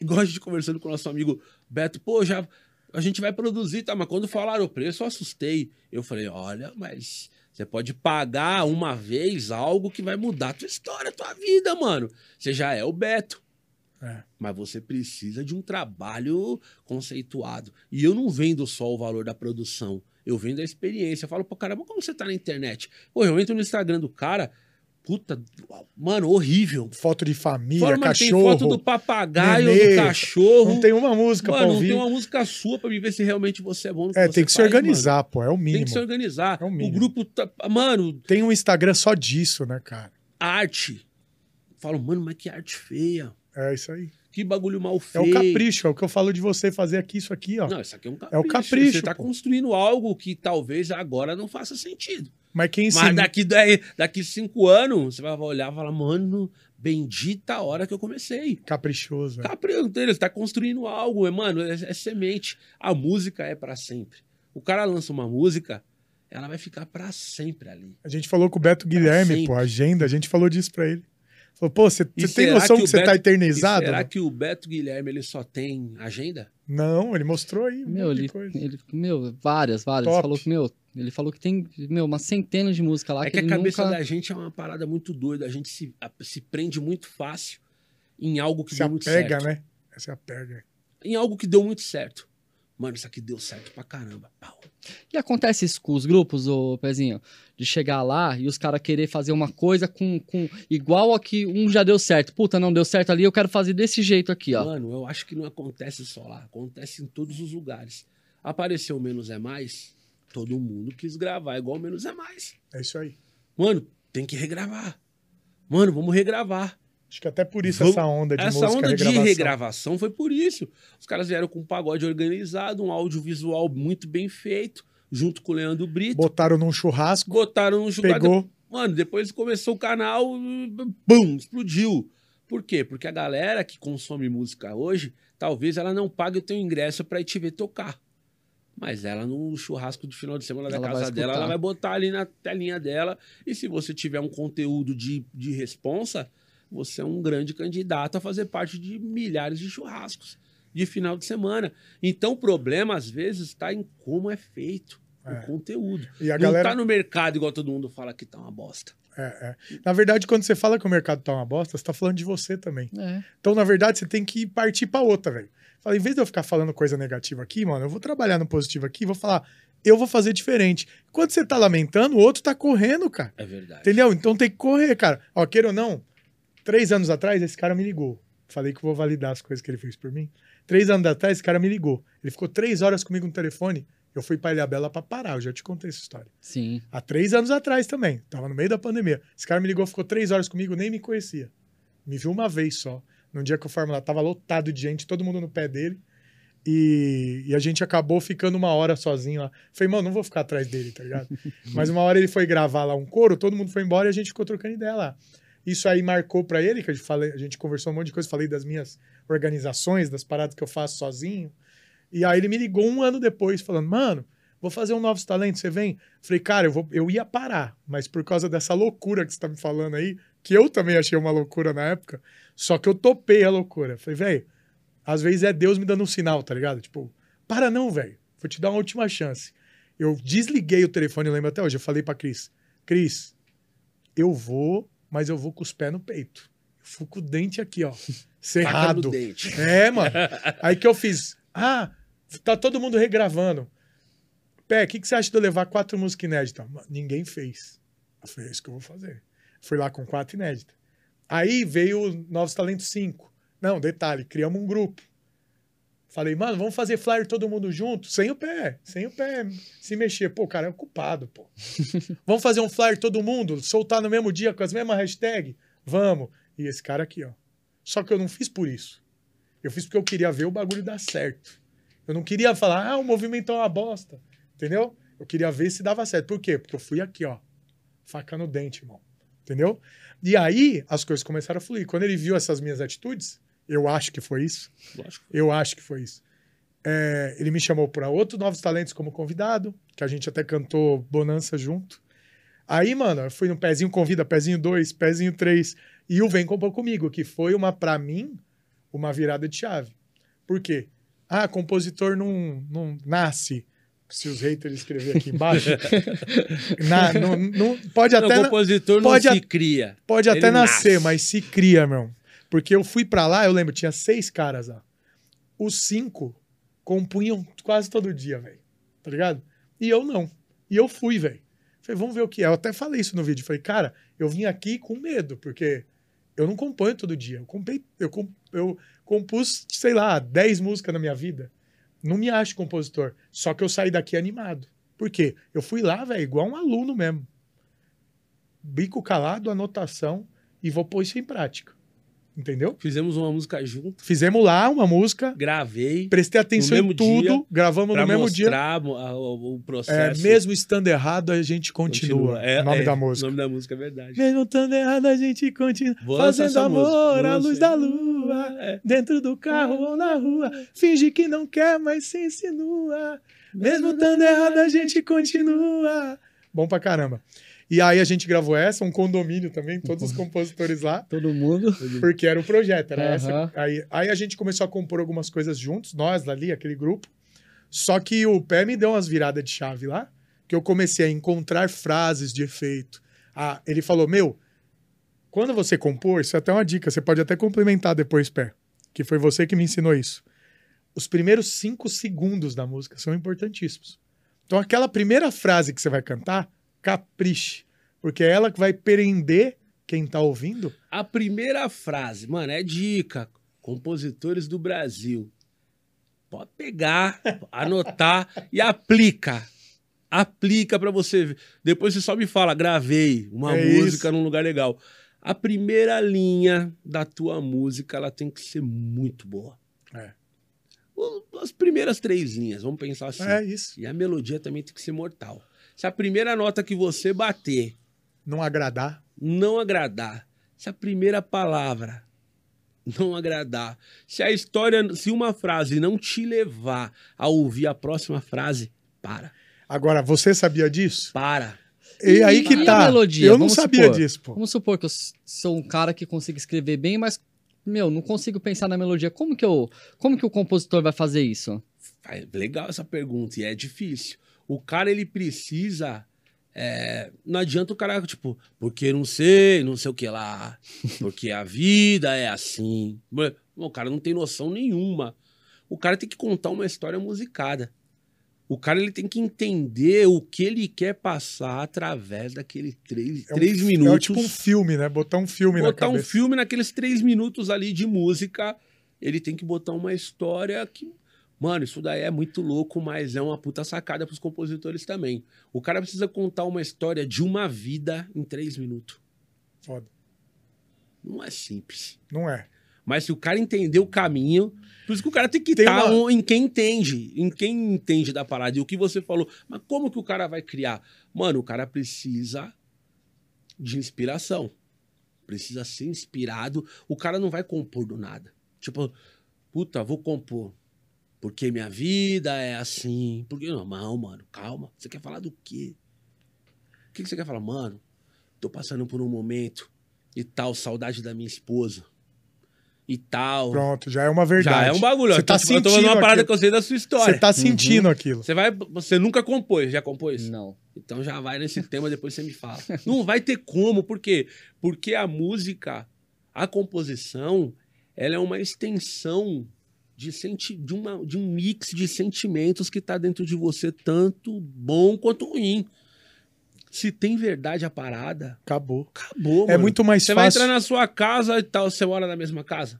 Igual a gente conversando com o nosso amigo Beto, pô, já a gente vai produzir, tá? Mas quando falaram o preço, eu assustei. Eu falei, olha, mas você pode pagar uma vez algo que vai mudar a tua história, a tua vida, mano. Você já é o Beto. É. Mas você precisa de um trabalho conceituado. E eu não vendo só o valor da produção. Eu vendo a experiência. Eu falo, pô, caramba, como você tá na internet? Pô, eu entro no Instagram do cara, puta, mano, horrível. Foto de família, Fala, mano, tem cachorro. foto do papagaio, nenê, do cachorro. Não tem uma música pra Mano, não ouvir. tem uma música sua pra me ver se realmente você é bom É, tem que se faz, organizar, pô. É o mano. mínimo. Tem que se organizar. É o o mínimo. grupo tá... Mano, Tem um Instagram só disso, né, cara? arte. Falo, mano, mas que arte feia. É isso aí. Que bagulho mal É feio. o capricho, é o que eu falo de você fazer aqui, isso aqui, ó. Não, isso aqui é um capricho. É o capricho, Você tá pô. construindo algo que talvez agora não faça sentido. Mas quem Mas daqui, daqui, daqui cinco anos, você vai olhar e falar, mano, bendita a hora que eu comecei. Caprichoso. né? Capricho dele, você tá construindo algo, é, mano, é, é semente. A música é pra sempre. O cara lança uma música, ela vai ficar pra sempre ali. A gente falou com o Beto Guilherme, sempre. pô, agenda, a gente falou disso pra ele. Falou, pô, você você tem noção que que, o você tá Beto- eternizado? E será que o Beto Guilherme ele só tem agenda? Não, ele mostrou aí um Meu, monte de ele, coisa. ele, meu, várias, várias. Ele Top. falou que, meu, ele falou que tem, meu, uma centena de música lá é que, que a ele cabeça nunca... da gente é uma parada muito doida. A gente se, a- se prende muito fácil em algo que Se deu muito apega, certo. né? Essa é a pega. Em algo que deu muito certo. Mano, isso aqui deu certo pra caramba. Pau. E acontece isso com os grupos, ô Pezinho? De chegar lá e os caras querer fazer uma coisa com, com igual a que um já deu certo. Puta, não deu certo ali, eu quero fazer desse jeito aqui, ó. Mano, eu acho que não acontece só lá. Acontece em todos os lugares. Apareceu Menos é Mais, todo mundo quis gravar igual Menos é Mais. É isso aí. Mano, tem que regravar. Mano, vamos regravar. Acho que até por isso Vamos- essa onda de Essa música, onda regravação. de regravação foi por isso. Os caras vieram com um pagode organizado, um audiovisual muito bem feito, junto com o Leandro Brito. Botaram num churrasco, Botaram no jogador. pegou. Mano, depois começou o canal, bum, explodiu. Por quê? Porque a galera que consome música hoje, talvez ela não pague o teu ingresso pra ir te ver tocar. Mas ela no churrasco de final de semana da Ela casa dela, ela vai botar ali na telinha dela. E se você tiver um conteúdo de, de responsa, você é um grande candidato a fazer parte de milhares de churrascos. de final de semana. Então o problema, às vezes, está em como é feito É. o conteúdo. E a Não galera. tá no mercado igual todo mundo fala que tá uma bosta. É, é. Na verdade, quando você fala que o mercado tá uma bosta, você tá falando de você também. É. Então, na verdade, você tem que partir pra outra, velho. Fala, em vez de eu ficar falando coisa negativa aqui, mano, eu vou trabalhar no positivo aqui vou falar, eu vou fazer diferente. Quando você tá lamentando, o outro tá correndo, cara. É verdade. Entendeu? Então tem que correr, cara. Ó, queira ou não, três anos atrás, esse cara me ligou. Falei que vou validar as coisas que ele fez por mim. Três anos atrás, esse cara me ligou. Ele ficou três horas comigo no telefone. Eu fui pra Ilhabela pra parar. Eu já te contei essa história. Sim. Há três anos atrás também. Tava no meio da pandemia. Esse cara me ligou, ficou três horas comigo, nem me conhecia. Me viu uma vez só. Num dia que o Fórmula tava lotado de gente, todo mundo no pé dele. E, e a gente acabou ficando uma hora sozinho lá. Falei, mano, não vou ficar atrás dele, tá ligado? (laughs) Mas uma hora ele foi gravar lá um coro, todo mundo foi embora e a gente ficou trocando ideia lá. Isso aí marcou pra ele, que a gente, falei, a gente conversou um monte de coisa, falei das minhas organizações, das paradas que eu faço sozinho. E aí ele me ligou um ano depois, falando, mano, vou fazer um Novos Talentos, você vem? Falei, cara, eu, vou, eu ia parar, mas por causa dessa loucura que você tá me falando aí, que eu também achei uma loucura na época, só que eu topei a loucura. Falei, velho, às vezes é Deus me dando um sinal, tá ligado? Tipo, para não, velho, vou te dar uma última chance. Eu desliguei o telefone, eu lembro até hoje, eu falei pra Cris, Cris, eu vou, mas eu vou com os pés no peito. Eu fui com o dente aqui, ó, (laughs) cerrado. dente. É, mano. Aí que eu fiz. Ah, tá todo mundo regravando. Pé, o que, que você acha de eu levar quatro músicas inéditas? Ninguém fez. Eu falei, é isso que eu vou fazer. Fui lá com quatro inéditas. Aí veio o Novos Talentos 5. Não, detalhe, criamos um grupo. Falei, mano, vamos fazer flyer todo mundo junto, sem o pé, sem o pé se mexer. Pô, o cara é ocupado, pô. (laughs) vamos fazer um flyer todo mundo, soltar no mesmo dia com as mesmas hashtags? Vamos. E esse cara aqui, ó. Só que eu não fiz por isso. Eu fiz porque eu queria ver o bagulho dar certo. Eu não queria falar, ah, o movimento é uma bosta. Entendeu? Eu queria ver se dava certo. Por quê? Porque eu fui aqui, ó. Faca no dente, irmão. Entendeu? E aí as coisas começaram a fluir. Quando ele viu essas minhas atitudes, eu acho que foi isso. Lógico. Eu acho que foi isso. É, ele me chamou para outro Novos Talentos como convidado, que a gente até cantou Bonança junto. Aí, mano, eu fui no pezinho convida, pezinho 2, pezinho 3, e o Vem Compor Comigo, que foi uma, para mim, uma virada de chave. Por quê? Ah, compositor não, não nasce. Se os haters escrever aqui embaixo. (laughs) na- não, não- pode Não, até, o compositor não pode se a- cria. Pode até nascer, nasce. mas se cria, meu. Porque eu fui pra lá, eu lembro, tinha seis caras lá. Os cinco compunham quase todo dia, velho. Tá ligado? E eu não. E eu fui, velho. Falei, vamos ver o que é. Eu até falei isso no vídeo. Falei, cara, eu vim aqui com medo, porque eu não componho todo dia. Eu, compei, eu, eu compus, sei lá, 10 músicas na minha vida. Não me acho compositor. Só que eu saí daqui animado. Por quê? Eu fui lá, velho, igual um aluno mesmo. Bico calado, anotação, e vou pôr isso em prática. Entendeu? Fizemos uma música junto, Fizemos lá uma música, gravei prestei atenção No em tudo, dia, gravamos pra no mesmo dia. mostrar mo- a- o, o É, processo. mesmo estando errado, a gente continua. É, o nome é, da O música. nome da música é verdade. Mesmo estando errado, a gente continua. Vou Fazendo música, amor à luz da lua. É. Dentro do carro ou na rua. Finge que não quer, mas se insinua. Mesmo estando errado, a gente continua. Bom pra caramba. E aí a gente gravou essa, um condomínio também, todos os compositores lá. Todo mundo. Porque era o projeto, era Aham. essa. Aí, aí a gente começou a compor algumas coisas juntos, nós ali, aquele grupo. Só que o pé me deu umas viradas de chave lá, que eu comecei a encontrar frases de efeito. Ah, ele falou: Meu, quando você compor, isso é até uma dica, você pode até complementar depois, pé, que foi você que me ensinou isso. Os primeiros cinco segundos da música são importantíssimos. Então, aquela primeira frase que você vai cantar, capriche, porque é ela que vai prender quem tá ouvindo A primeira frase, mano, é dica. Compositores do Brasil. Pode pegar, (laughs) anotar e aplica. Aplica pra você ver. Depois você só me fala, gravei uma É música isso. num lugar legal. A primeira linha da tua música, ela tem que ser muito boa. É. As primeiras três linhas, vamos pensar assim. É isso. E a melodia também tem que ser mortal. Se a primeira nota que você bater Não agradar. não agradar, se a primeira palavra não agradar, se a história, se uma frase não te levar a ouvir a próxima frase, para, Agora, você sabia disso? para. E aí que e a tá. melodia? Eu não Vamos sabia supor. disso, pô. Vamos supor que eu sou um cara que consiga escrever bem, mas meu, não consigo pensar na melodia. Como que, eu, como que o compositor vai fazer isso? Legal essa pergunta, e é difícil. O cara, ele precisa. é, não adianta o cara, tipo, porque não sei, não sei o que lá, porque a vida é assim. O cara não tem noção nenhuma. O cara tem que contar uma história musicada. O cara ele tem que entender o que ele quer passar através daqueles três, É um- três É minutos. tipo um filme, né? Botar um filme na botar um filme naqueles três minutos ali de música, ele tem que botar uma história que. Mano, isso daí é muito louco, mas é uma puta sacada pros compositores também. O cara precisa contar uma história de uma vida em três minutos. Foda. Não é simples. Não é. Mas se o cara entender o caminho, por isso que o cara tem que Tem estar uma- em quem entende, em quem entende da parada. E o que você falou, mas como que o cara vai criar? Mano, o cara precisa de inspiração. Precisa ser inspirado. O cara não vai compor do nada. Tipo, puta, vou compor. Porque minha vida é assim. Porque não, não, mano, calma. Você quer falar do quê? O que que você quer falar? Mano, tô passando por um momento e tal, saudade da minha esposa. E tal. Pronto, já é uma verdade. Já é um bagulho. Você Eu tá tô, eu tô falando sentindo uma parada aquilo. que eu sei da sua história. Você tá sentindo aquilo. Você vai. Você nunca compôs, já compôs? Não. Então já vai nesse tema, depois você me fala. (laughs) Não vai ter como, por quê? Porque a música, a composição, ela é uma extensão de, senti de, uma, de um mix de sentimentos que tá dentro de você, tanto bom quanto ruim. Se tem verdade a parada, Acabou. acabou, É mano. muito mais Você vai fácil. entrar na sua casa e tal, você mora na mesma casa?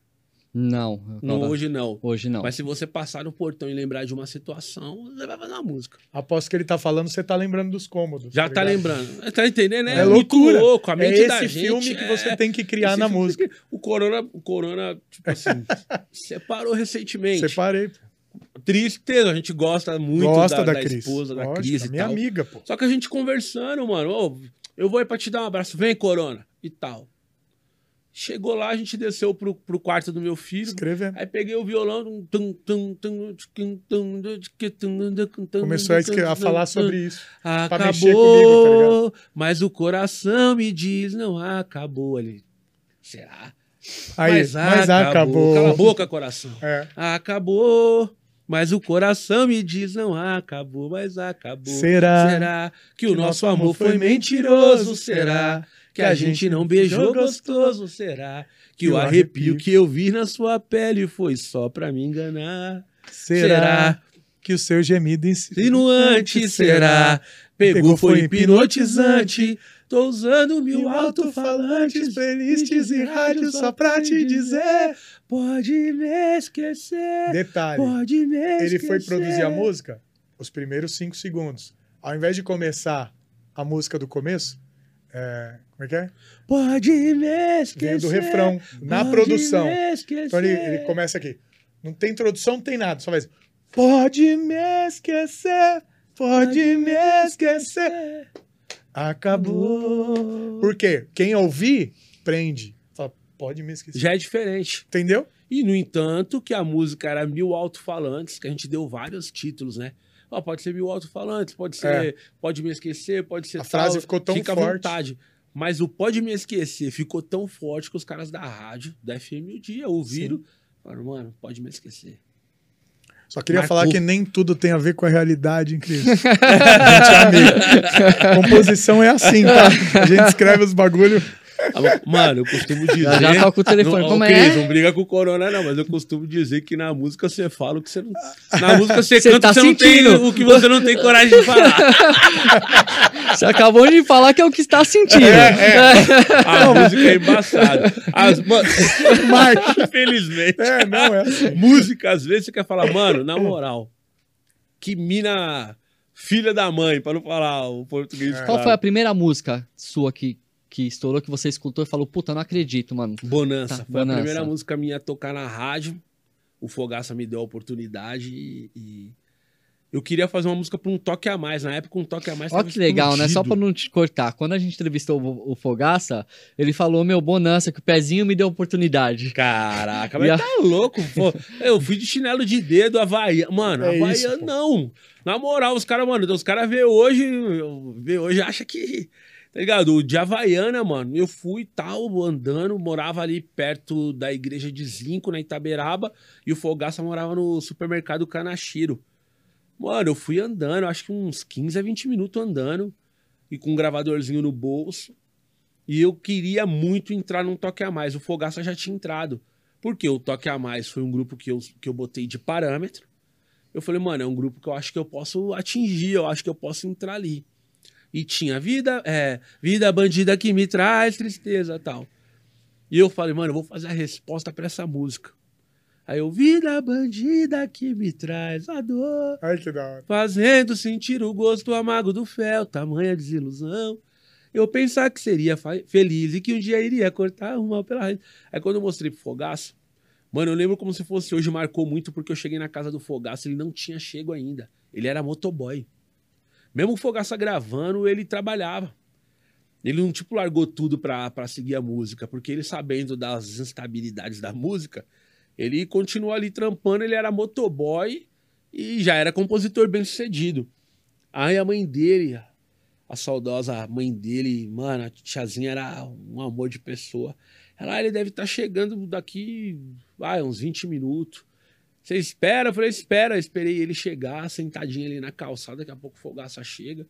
Não. Não, Não, hoje não. Hoje não. Mas se você passar no portão e lembrar de uma situação, você vai fazer uma música. Aposto que ele tá falando, você tá lembrando dos cômodos. Já tá, ligado? lembrando. Tá entendendo? É muito loucura. louco. A É mente da esse gente filme que é- você tem que criar esse na música. que- O Corona, o Corona tipo assim, (laughs) separou recentemente. Separei tristeza, a gente gosta muito gosta da, da, da esposa, da Lógico, Cris. minha tal. amiga, pô. Só que a gente conversando, mano, eu vou aí pra te dar um abraço, vem, Corona, e tal. Chegou lá, a gente desceu pro, pro quarto do meu filho. Escrevendo. Aí peguei o violão. Começou a, a falar sobre isso. Acabou. Comigo, tá mas o coração me diz: não, acabou ali. Será? Aí, mas, mas acabou. acabou. Cala a boca, coração. É. Acabou mas o coração me diz não acabou, mas acabou. Será? Será que o nosso amor foi mentiroso? Será que a gente não beijou gostoso? Será que o arrepio que eu vi na sua pele foi só pra me enganar? Será, que o seu gemido Insinuante será? Pegou, foi hipnotizante. Tô usando mil alto-falantes, playlists e rádios só pra te dizer. Pode me esquecer. Detalhe, Pode me esquecer. ele foi produzir a música os primeiros cinco segundos. Ao invés de começar a música do começo, é, como é que é? Pode me esquecer. Veio do refrão, na Pode produção. me esquecer. Então ele, ele começa aqui. Não tem introdução, não tem nada. Só faz. Pode me esquecer, pode me esquecer. Acabou. Por quê? Quem ouvir, prende. Fala, pode me esquecer. Já é diferente. Entendeu? E, no entanto, que a música era mil alto-falantes, que a gente deu vários títulos, né? Ó, pode ser mil alto-falantes, pode ser Pode Me Esquecer, pode ser É. A frase ficou tão fica forte. à vontade. Mas o Pode Me Esquecer ficou tão forte que os caras da rádio, da FM o dia, ouviram. Falaram, mano, pode me esquecer. Só queria Marcou. falar que nem tudo tem a ver com a realidade, Cris? (laughs) a gente é amigo. Composição é assim, tá? A gente escreve os bagulho. Ah, Mano, eu costumo dizer. Já, já tá com o telefone. Não, Como ô, é? Cris, não briga com o Corona, não, mas eu costumo dizer que na música você fala o que você não. Na música você canta tá o que você não tem, o que você não tem coragem de falar. Você acabou de falar que é o que está sentindo. A música é embaçada. As, (laughs) mano, infelizmente. É, não, é assim. Música, às vezes, você quer falar, mano, na moral, que mina filha da mãe, pra não falar o português. É. Qual claro. foi a primeira música sua que, que estourou, que você escutou e falou, puta, não acredito, mano. Bonança. Tá, foi Bonança. a primeira música minha a tocar na rádio. O Fogaça me deu a oportunidade e, e eu queria fazer uma música pra um toque a mais. Na época, um toque a mais. Olha que legal, né? Só pra não te cortar. Quando a gente entrevistou o, o Fogaça, ele falou, meu, bonança, que o pezinho me deu oportunidade. Caraca, (laughs) mas a- tá louco, pô. Eu fui de chinelo de dedo, Havaia. Mano, É pô. não. Na moral, os caras, mano, os caras vê hoje, vê hoje, acha que Tá ligado? De Havaiana, mano, eu fui tal, andando, morava ali perto da igreja de Zinco, na Itaberaba, e o Fogaça morava no supermercado Canachiro. Mano, eu fui andando, acho que uns 15 a 20 minutos andando, e com um gravadorzinho no bolso. E eu queria muito entrar num Toque a Mais. O Fogaça já tinha entrado. Porque o Toque a Mais foi um grupo que eu, que eu botei de parâmetro. Eu falei, mano, é um grupo que eu acho que eu posso atingir, eu acho que eu posso entrar ali. E tinha vida, é, vida bandida que me traz tristeza tal. E eu falei, mano, eu vou fazer a resposta para essa música. Aí eu, vida bandida que me traz a dor. Ai, que da hora. Fazendo sentir o gosto amargo do fel, tamanha desilusão. Eu pensar que seria feliz e que um dia iria cortar o mal pela raiz. Aí quando eu mostrei pro Fogaço, mano, eu lembro como se fosse hoje, marcou muito, porque eu cheguei na casa do Fogaço, ele não tinha chego ainda. Ele era motoboy. Mesmo o Fogaça gravando, ele trabalhava. Ele não, tipo, largou tudo pra seguir a música, porque ele sabendo das instabilidades da música, ele continuou ali trampando, ele era motoboy e já era compositor bem sucedido. Aí a mãe dele, a saudosa mãe dele, mano, a tiazinha era um amor de pessoa. Ela, ah, ele deve estar tá chegando daqui, vai, uns 20 minutos. Você espera? Eu falei, espera. Eu esperei ele chegar, sentadinho ali na calçada, daqui a pouco o Fogaça chega. Eu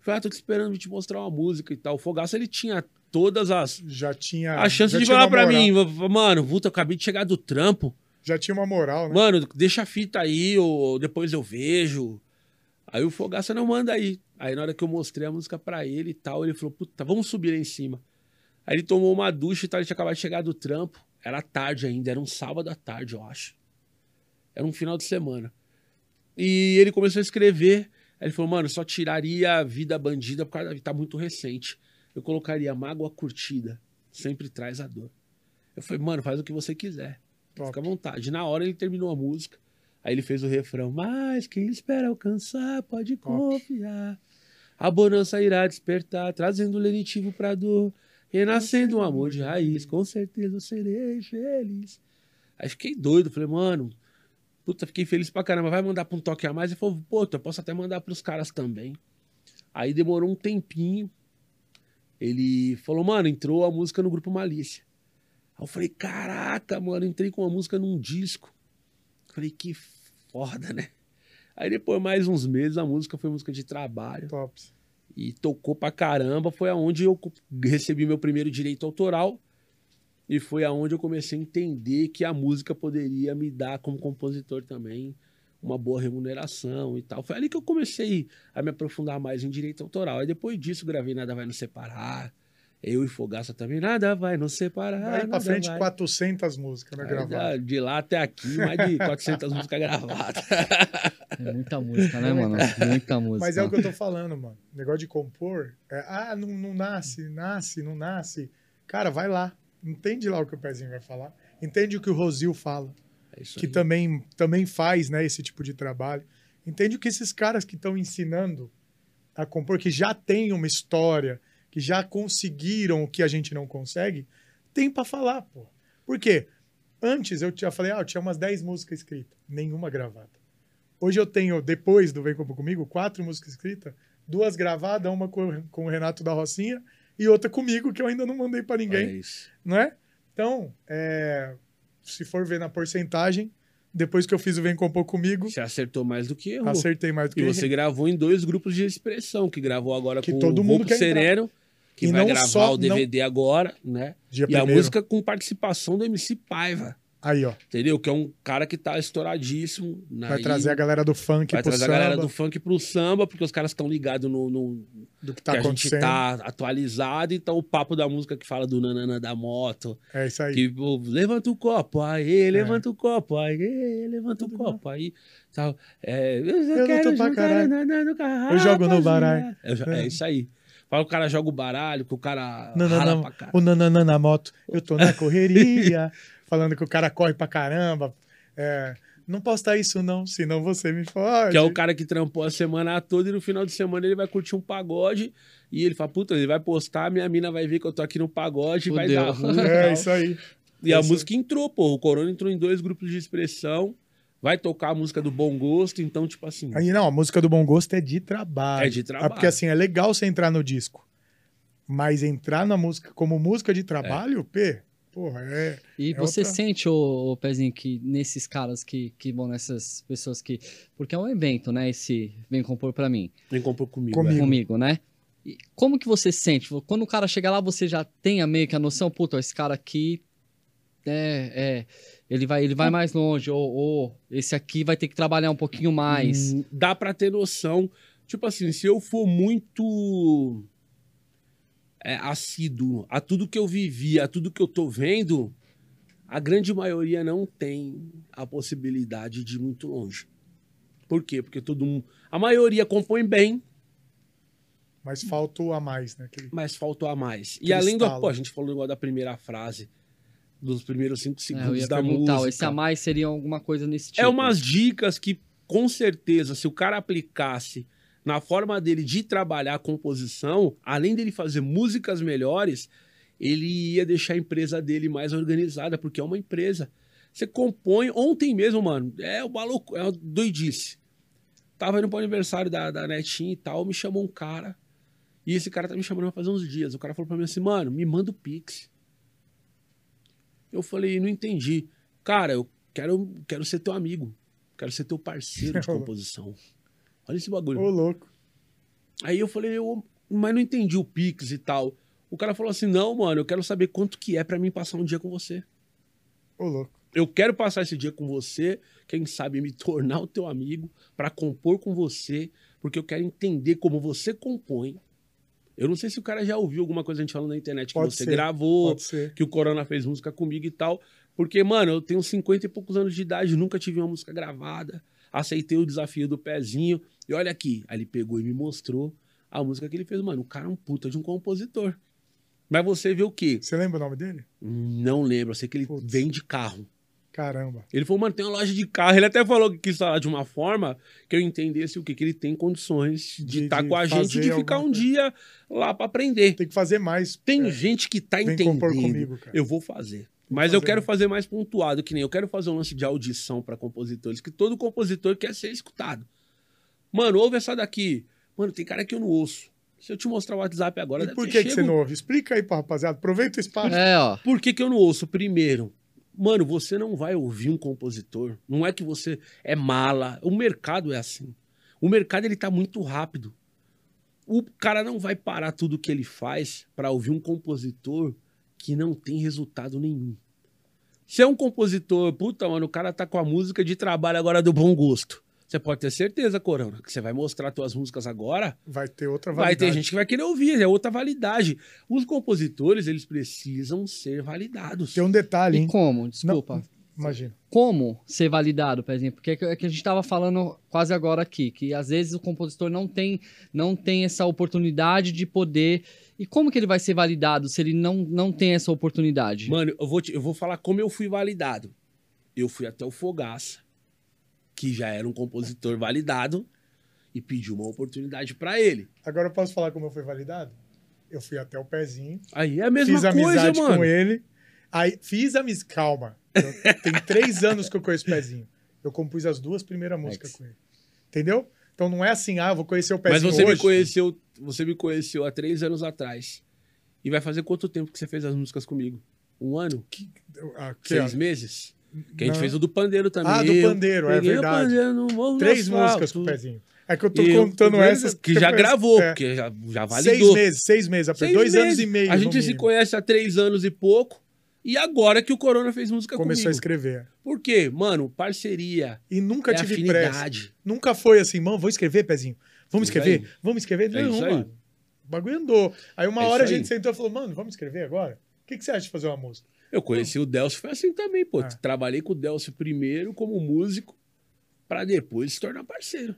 falei, ah, tô te esperando te mostrar uma música e tal. O Fogaça, ele tinha todas as... Já tinha... A chance de falar pra mim, mano, puta, eu acabei de chegar do trampo. Já tinha uma moral, né? Mano, deixa a fita aí, ou depois eu vejo. Aí o Fogaça não manda aí. Aí na hora que eu mostrei a música pra ele e tal, ele falou, puta, vamos subir lá em cima. Aí ele tomou uma ducha e tal, ele tinha acabado de chegar do trampo. Era tarde ainda, era um sábado à tarde, eu acho. Era um final de semana. E ele começou a escrever. Aí ele falou, mano, só tiraria a vida bandida por causa da tá muito recente. Eu colocaria mágoa curtida. Sempre traz a dor. Eu falei, mano, faz o que você quiser. Top. Fica à vontade. Na hora ele terminou a música. Aí ele fez o refrão. Mas quem espera alcançar pode confiar. A bonança irá despertar, trazendo lenitivo pra dor. Renascendo um amor de raiz, com certeza eu serei feliz. Aí fiquei doido, falei, mano, puta, fiquei feliz pra caramba. Vai mandar pra um toque a mais? Ele falou, pô, eu posso até mandar pros caras também. Aí demorou um tempinho. Ele falou, mano, entrou a música no grupo Malícia. Aí eu falei, caraca, mano, entrei com a música num disco. Falei, que foda, né? Aí depois, mais uns meses, a música foi música de trabalho. Tops. E tocou pra caramba. Foi aonde eu recebi meu primeiro direito autoral. E foi aonde eu comecei a entender que a música poderia me dar, como compositor também, uma boa remuneração e tal. Foi ali que eu comecei a me aprofundar mais em direito autoral. Aí depois disso, gravei Nada Vai Nos Separar. Eu e Fogaça também, Nada Vai Nos Separar. Daí pra frente, vai. 400 músicas, né? Aí, Gravadas. de lá até aqui, mais de 400 (laughs) músicas gravadas. É muita música, né, mano? Muita música. Mas é o que eu tô falando, mano. Negócio de compor. é, ah, não, não nasce, nasce, não nasce. Cara, vai lá. Entende lá o que o Pezinho vai falar. Entende o que o Rosil fala. É que aí. também, também faz né, esse tipo de trabalho. Entende o que esses caras que estão ensinando a compor, que já têm uma história, que já conseguiram o que a gente não consegue, tem para falar, pô. Por quê? Antes eu já falei, ah, eu tinha umas 10 músicas escritas, nenhuma gravada. Hoje eu tenho, depois do Vem Compor Comigo, quatro músicas escritas, duas gravadas, uma com, com o Renato da Rocinha e outra comigo, que eu ainda não mandei para ninguém É isso. não é? Então, é, se for ver na porcentagem, depois que eu fiz o Vem Compor Comigo, Você acertou mais do que eu. acertei mais do que E você gravou em dois grupos de expressão, que gravou agora Que com todo o mundo. Sereno, que E vai não gravar só- o DVD agora, né? Dia e a primeiro. música com participação do MC Paiva, Aí, ó. entendeu? Que é um cara que tá estouradíssimo. Vai trazer a galera do funk Vai pro trazer a samba, galera do funk pro samba, porque os caras estão ligados no, no- do que tá que a gente acontecendo. tá atualizado. Então o papo da música que fala do nanana da moto, É isso aí. É. que levanta o copo, aí, levanta o copo, aí, levanta o copo, aí, tal. É, eu, Eu quero luto pra caralho. nanana no carro, Eu jogo no baralho. Eu jo- É isso aí. Fala que o cara joga o baralho, que o cara não, rala pra caralho. O nananã na moto. Eu tô na (laughs) correria. Falando que o cara corre pra caramba. É, não posta isso, não, senão você me fode. Que é o cara que trampou a semana toda e no final de semana ele vai curtir um pagode e ele fala, puta, ele vai postar, minha mina vai ver que eu tô aqui no pagode e vai dar ruim. (laughs) É isso aí. E a Isso. música entrou, pô. O Corona entrou em dois grupos de expressão. Vai tocar a música do Bom Gosto, então, tipo assim. Aí, não, a música do Bom Gosto é de trabalho. É de trabalho. porque assim, é legal você entrar no disco. Mas entrar na música como música de trabalho, P, porra, é. E É você outra- sente, ô, ô Pezinho, que nesses caras que, que vão nessas pessoas que. Porque é um evento, né? Esse Vem Compor pra mim. Vem compor comigo. Comigo. é. Comigo, né? E como que você sente? Quando o cara chega lá, você já tem a meio que a noção, puta, esse cara aqui. É, é. Ele vai, ele vai mais longe, ou, ou esse aqui vai ter que trabalhar um pouquinho mais. Hum, Dá pra ter noção. Tipo assim, se eu for muito é, assíduo a tudo que eu vivi, a tudo que eu tô vendo, a grande maioria não tem a possibilidade de ir muito longe. Por quê? Porque todo mundo. A maioria compõe bem, Mas falta o a mais, né? Aquele- mas faltou a mais. E além do. Pô, a gente falou igual da primeira frase, dos primeiros cinco É, eu segundos ia da música. esse a mais seria alguma coisa nesse tipo. É umas dicas que, com certeza, se o cara aplicasse na forma dele de trabalhar a composição, além dele fazer músicas melhores, ele ia deixar a empresa dele mais organizada, porque é uma empresa. Você compõe. Ontem mesmo, mano, é o maluco, é uma doidice. Tava indo pro aniversário da, da Netinha e tal, me chamou um cara. E esse cara tá me chamando pra fazer uns dias. O cara falou pra mim assim, mano, me manda o Pix. Eu falei, não entendi. Cara, eu quero, quero ser teu amigo. Quero ser teu parceiro de (laughs) composição. Olha esse bagulho. Ô, louco. Aí eu falei, eu, mas não entendi o Pix e tal. O cara falou assim: não, mano, eu quero saber quanto que é pra mim passar um dia com você. Ô, louco. Eu quero passar esse dia com você, quem sabe me (laughs) tornar o teu amigo, pra compor com você, porque eu quero entender como você compõe. Eu não sei se o cara já ouviu alguma coisa a gente falando na internet que Pode você ser, gravou, que o Corona fez música comigo e tal. Porque, mano, eu tenho 50 e poucos anos de idade, nunca tive uma música gravada. Aceitei o desafio do pezinho. E olha aqui, aí ele pegou e me mostrou a música que ele fez. Mano, o cara é um puta de um compositor. Mas você vê o quê? Você lembra o nome dele? Não lembro, eu sei que ele Putz. vende carro. Caramba. Ele falou, mano, tem uma loja de carro. Ele até falou que quis falar de uma forma que eu entendesse o quê? Que ele tem condições de estar de com a gente, de ficar um coisa. dia lá pra aprender. Tem que fazer mais. Tem é, gente que tá Vem entendendo. comigo, cara. Eu vou fazer. Mas eu quero fazer mais pontuado, que nem eu quero fazer um lance de audição pra compositores, que todo compositor quer ser escutado. Mano, ouve essa daqui. Mano, tem cara que eu não ouço. Se eu te mostrar o WhatsApp agora, E deve por que, que chego- você não ouve? Explica aí pra rapaziada. Aproveita o espaço. É, ó. Por que, que eu não ouço? Primeiro, mano, você não vai ouvir um compositor. Não é que você é mala. O mercado é assim. O mercado ele tá muito rápido. O cara não vai parar tudo que ele faz pra ouvir um compositor que não tem resultado nenhum. Se é um compositor, puta, mano, o cara tá com a música de trabalho agora do bom gosto. Você pode ter certeza, Corona, que você vai mostrar suas músicas agora, Vai ter outra Vai validade. ter gente que vai querer ouvir, é outra validade. Os compositores, eles precisam ser validados. Tem um detalhe, E hein? como? Desculpa. Imagina. Como ser validado, por exemplo? Porque é que- é que a gente estava falando quase agora aqui, que às vezes o compositor não tem, não tem essa oportunidade de poder. E como que ele vai ser validado se ele não, não tem essa oportunidade? Mano, eu vou, te- eu vou falar como eu fui validado. Eu fui até o Fogaça, que já era um compositor validado, e pedi uma oportunidade pra ele. Agora eu posso falar como eu fui validado? Eu fui até o pezinho, Aí é a mesma fiz coisa, amizade mano. com ele. Aí fiz amizade. Calma. Eu- tem três anos que eu conheço o pezinho. Eu compus as duas primeiras músicas Ex. com ele. Entendeu? Então não é assim, ah, eu vou conhecer o Mas pezinho você hoje. me conheceu, você me conheceu há três anos atrás. E vai fazer quanto tempo que você fez as músicas comigo? Um ano? Ah, que Seis meses? Que a gente não. fez o do pandeiro também. Ah, do Eu pandeiro, é peguei o verdade. pandeiro Três músicas com o pezinho. É que eu tô E eu- contando essas. Que já depois- gravou, é, porque já, já Seis validou. meses, seis meses. Seis dois meses. anos e meio. A gente se conhece há três anos e pouco. E agora que o Corona fez música Começou a comigo. escrever. Por quê? Mano, parceria. E nunca é tive pressa. afinidade. Nunca foi assim, mano, vou escrever, pezinho. Vamos Isso escrever? aí. Vamos escrever? É Não, mano. O bagulho andou. Aí uma É hora a gente aí. sentou e falou, mano, vamos escrever agora? O que, que você acha de fazer uma música? Eu conheci o Delcio, foi assim também, pô. Ah. Trabalhei com o Delcio primeiro como músico, pra depois se tornar parceiro.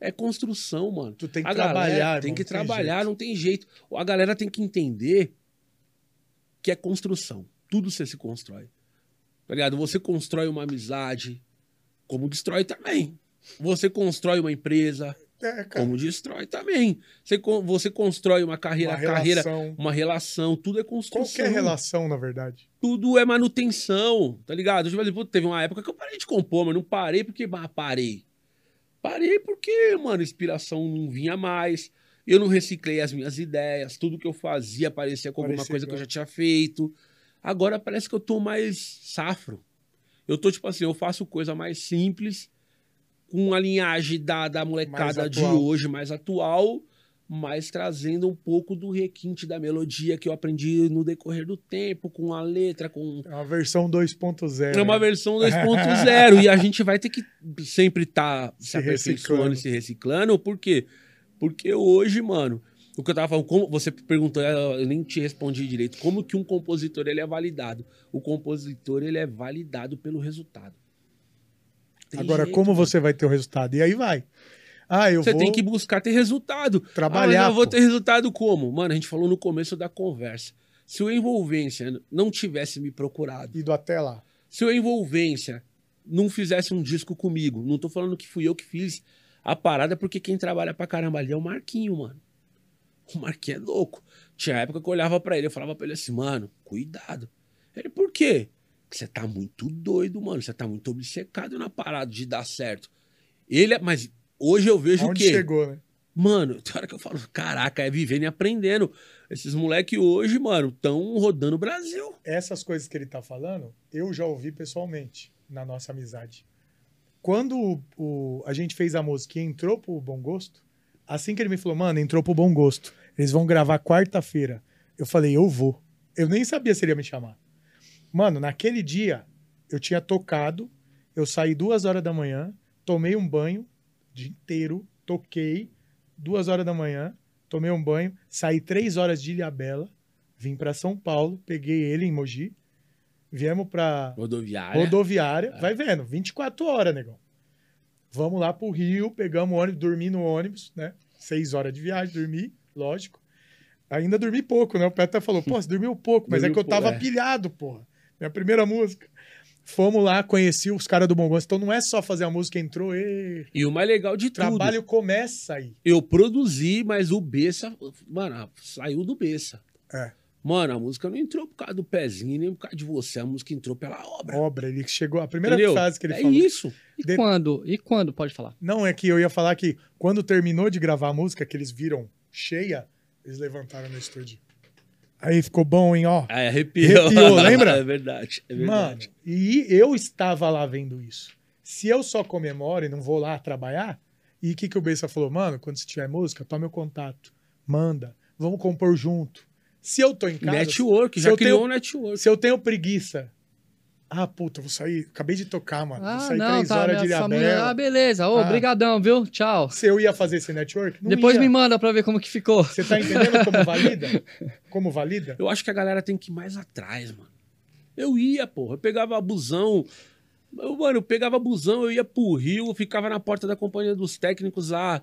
É construção, mano. Tu tem que a galera trabalhar, tem irmão, que tem trabalhar, jeito. não tem jeito. A galera tem que entender que é construção. Tudo você se constrói. Tá ligado? Você constrói uma amizade, como destrói também. Você constrói uma empresa, É, como destrói também. Você, você constrói uma carreira, Uma carreira, relação. uma relação, tudo é construção. Qualquer relação, na verdade. Tudo é manutenção, tá ligado? Tipo assim, teve uma época que eu parei de compor, mas não parei porque parei. Parei porque, mano, inspiração não vinha mais. Eu não reciclei as minhas ideias, tudo que eu fazia parecia com alguma coisa que eu já tinha feito. Agora parece que eu tô mais safro. Eu tô tipo assim, eu faço coisa mais simples, com a linhagem da, da molecada de hoje, mais atual, mas trazendo um pouco do requinte da melodia que eu aprendi no decorrer do tempo, com a letra, com É uma versão 2.0. é uma né? versão (laughs) 2.0 e a gente vai ter que sempre estar se, Se aperfeiçoando reciclando. e se reciclando. Por quê? Porque hoje, mano, o que eu tava falando, como você perguntou, eu nem te respondi direito, como que um compositor ele é validado? O compositor ele é validado pelo resultado. Tem Agora, jeito, como mano. você vai ter o resultado? E aí vai. Ah, eu Você vou tem que buscar ter resultado. trabalhar. Ah, eu vou ter resultado como? Mano, a gente falou no começo da conversa. Se o Envolvência não tivesse me procurado, Ido até lá. se o Envolvência não fizesse um disco comigo, não tô falando que fui eu que fiz a parada, porque quem trabalha pra caramba ali é o Marquinho, mano. O Marquinho é louco. Tinha época que eu olhava pra ele, eu falava pra ele assim, mano, cuidado. Ele, por quê? Você tá muito doido, mano. Você tá muito obcecado na parada de dar certo. Ele é. Mas hoje eu vejo o Aonde quê? chegou, né? Mano, tem hora que eu falo, caraca, é vivendo e aprendendo. Esses moleque hoje, mano, tão rodando o Brasil. Essas coisas que ele tá falando, eu já ouvi pessoalmente na nossa amizade. Quando o, o- a gente fez a música e entrou pro Bom Gosto, assim que ele me falou, mano, entrou pro Bom Gosto. Eles vão gravar quarta-feira. Eu falei, eu vou. Eu nem sabia se ele ia me chamar. Mano, naquele dia, eu tinha tocado, eu saí duas horas da manhã, tomei um banho, dia inteiro, toquei, duas horas da manhã, tomei um banho, saí três horas de Ilhabela, vim para São Paulo, peguei ele em Mogi, viemos para Rodoviária. rodoviária, É. vai vendo, 24 horas, negão. Vamos lá pro Rio, pegamos o ônibus, dormi no ônibus, né? Seis horas de viagem, dormi, lógico. Ainda dormi pouco, né? O Petra falou, pô, você (laughs) dormiu pouco, mas é Dormiu que eu tava é. pilhado, porra. Minha primeira música. Fomos lá, conheci os caras do Bom Gosto. Então não é só fazer a música, entrou, e E o mais legal de o tudo, trabalho começa aí. eu produzi, mas o Bessa, mano, saiu do Bessa. É. Mano, a música não entrou por causa do pezinho, nem por causa de você. A música entrou pela obra. Obra, ele chegou. A primeira entendeu? frase que ele é falou. isso. E De- quando? E quando? Pode falar. Não, é que eu ia falar que quando terminou de gravar a música, que eles viram cheia, eles levantaram no estúdio. Aí ficou bom, hein, ó. Aí arrepiou. Arrepiou, (laughs) lembra? é verdade, é Mano, verdade. e eu estava lá vendo isso. Se eu só comemoro e não vou lá trabalhar, e o que, que o Bessa falou? Mano, quando você tiver música, toma meu contato. Manda. Vamos compor junto. Se eu tô em casa, network, se já eu criou tenho- um network. se eu tenho preguiça. Ah, puta, vou sair. Acabei de tocar, mano. vou Ah, sair não, três tá. horas de Minha família... Ilhabela. Ah, beleza. Ô, Ah. brigadão, viu? Tchau. Se eu ia fazer esse network, não Depois ia. me manda pra ver como que ficou. Você tá entendendo como (laughs) valida? Como valida? Eu acho que a galera tem que ir mais atrás, mano. Eu ia, porra. Eu pegava busão. Eu, mano, eu pegava busão, eu ia pro Rio, eu ficava na porta da companhia dos técnicos lá,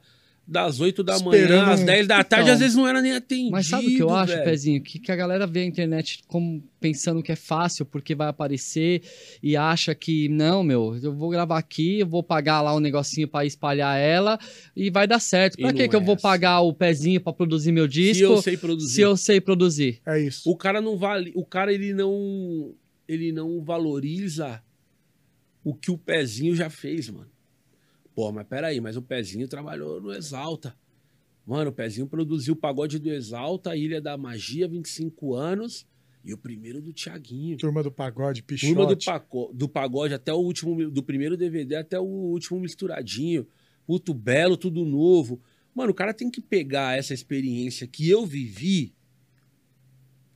das 8 da Esperando manhã, às um- 10 da tarde, Então, às vezes não era nem atendido. Mas sabe o que eu acho, velho? Pezinho? Que, que a galera vê a internet como pensando que é fácil, porque vai aparecer e acha que, não, meu, eu vou gravar aqui, eu vou pagar lá um negocinho pra espalhar ela e vai dar certo. Pra que não que eu é vou assim. pagar o Pezinho pra produzir meu disco Se eu sei produzir. se eu sei produzir? É isso. O cara não vale, o cara ele não ele não valoriza o que o pezinho já fez, mano. Pô, mas peraí, mas o pezinho trabalhou no Exalta. Mano, o pezinho produziu o pagode do Exalta, Ilha da Magia, 25 anos, e o primeiro do Tiaguinho. Turma do pagode, pichote. Turma do, paco- do pagode até o último, do primeiro DVD até o último misturadinho. Puto belo, tudo novo. Mano, o cara tem que pegar essa experiência que eu vivi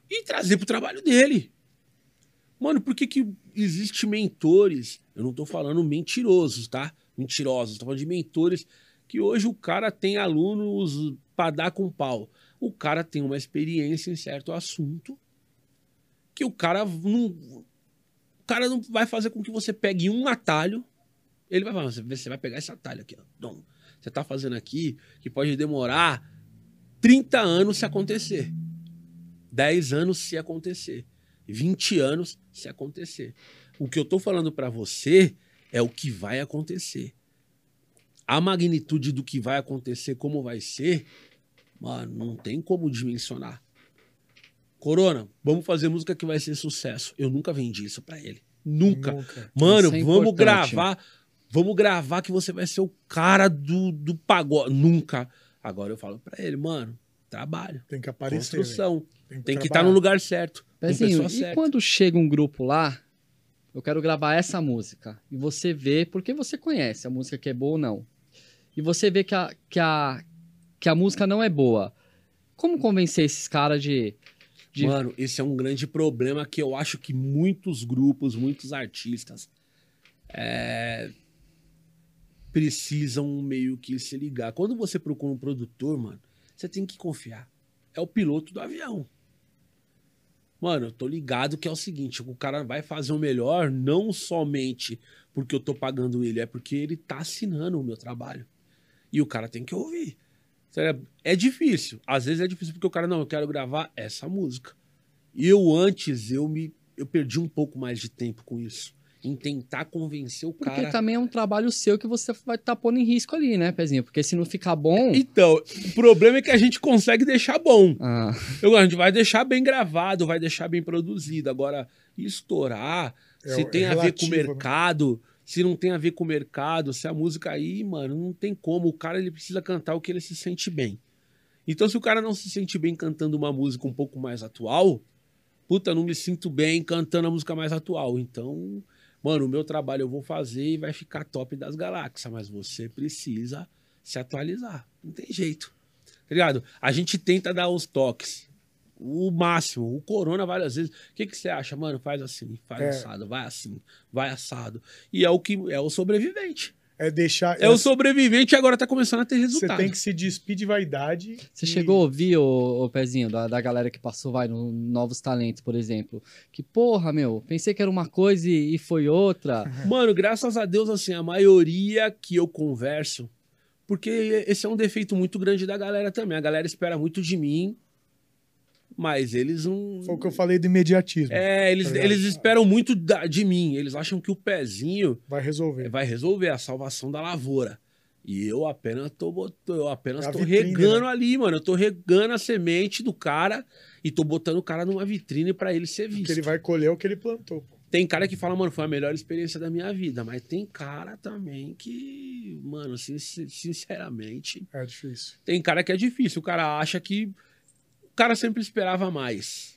e trazer pro trabalho dele. Mano, por que que existe mentores? Eu não tô falando mentirosos, tá? Mentirosos, tô falando de mentores que hoje o cara tem alunos pra dar com pau. O cara tem uma experiência em certo assunto que o cara não. O cara não vai fazer com que você pegue um atalho. Ele vai falar, você vai pegar esse atalho aqui, ó. Dom, você tá fazendo aqui que pode demorar 30 anos se acontecer. 10 anos se acontecer. 20 anos se acontecer. O que eu tô falando pra você é o que vai acontecer. A magnitude do que vai acontecer, como vai ser, mano, não tem como dimensionar. Corona, vamos fazer música que vai ser sucesso. Eu nunca vendi isso pra ele. Nunca. Nunca. Mano, é vamos gravar. Vamos gravar que você vai ser o cara do, do pagode. Nunca. Agora eu falo pra ele, mano, trabalho, Tem que aparecer. construção. Tem que estar trabalhar. no lugar certo. Com Pezinho, e certa. quando chega um grupo lá, eu quero gravar essa música, e você vê, porque você conhece a música que é boa ou não, e você vê que a, que a, que a música não é boa, como convencer esses caras de, de Mano, esse é um grande problema que eu acho que muitos grupos, muitos artistas é, precisam meio que se ligar. Quando você procura um produtor, mano, você tem que confiar. É o piloto do avião. Mano, eu tô ligado que é o seguinte: o cara vai fazer o melhor não somente porque eu tô pagando ele, é porque ele tá assinando o meu trabalho. E o cara tem que ouvir. É difícil. Às vezes é difícil porque o cara, não, eu quero gravar essa música. E eu antes, eu me eu perdi um pouco mais de tempo com isso. Em tentar convencer o Porque cara. também é um trabalho seu que você vai estar pondo em risco ali, né, Pezinho? Porque se não ficar bom. Então, o problema é que a gente consegue deixar bom. Ah, Eu, a gente vai deixar bem gravado, vai deixar bem produzido. Agora, estourar, É se tem é a ver com o né? mercado, se não tem a ver com o mercado, se a música aí, mano, não tem como. O cara ele precisa cantar o que ele se sente bem. Então, se o cara não se sente bem cantando uma música um pouco mais atual, puta, não me sinto bem cantando a música mais atual. Então, mano, o meu trabalho eu vou fazer e vai ficar top das galáxias, mas você precisa se atualizar. Não tem jeito. Tá ligado? A gente tenta dar os toques. O máximo. O Corona várias vezes. O que, que você acha, mano? Faz assim, faz É. assado, vai assim, vai assado. E é o que é o sobrevivente. É deixar. É o sobrevivente e agora tá começando a ter Você resultado. tem que se despir de vaidade. você e- chegou a ouvir, ô, ô Pezinho, da, da galera que passou, vai, no Novos Talentos, por exemplo. Que, porra, meu, pensei que era uma coisa e, e foi outra. (laughs) Mano, graças a Deus, assim, a maioria que eu converso, porque esse é um defeito muito grande da galera também. A galera espera muito de mim, mas eles não. Foi o que eu falei do imediatismo. É, eles, Tá eles esperam muito da- de mim. Eles acham que o pezinho Vai resolver. vai resolver a salvação da lavoura. E eu apenas tô botando, eu apenas É tô vitrine, regando né? ali, mano. Eu tô regando a semente do cara e tô botando o cara numa vitrine pra ele ser Porque visto. ele vai colher o que ele plantou. pô. Tem cara que fala, mano, foi a melhor experiência da minha vida. Mas tem cara também que, mano, sin- sinceramente, É difícil. tem cara que é difícil. O cara acha que. O cara sempre esperava mais.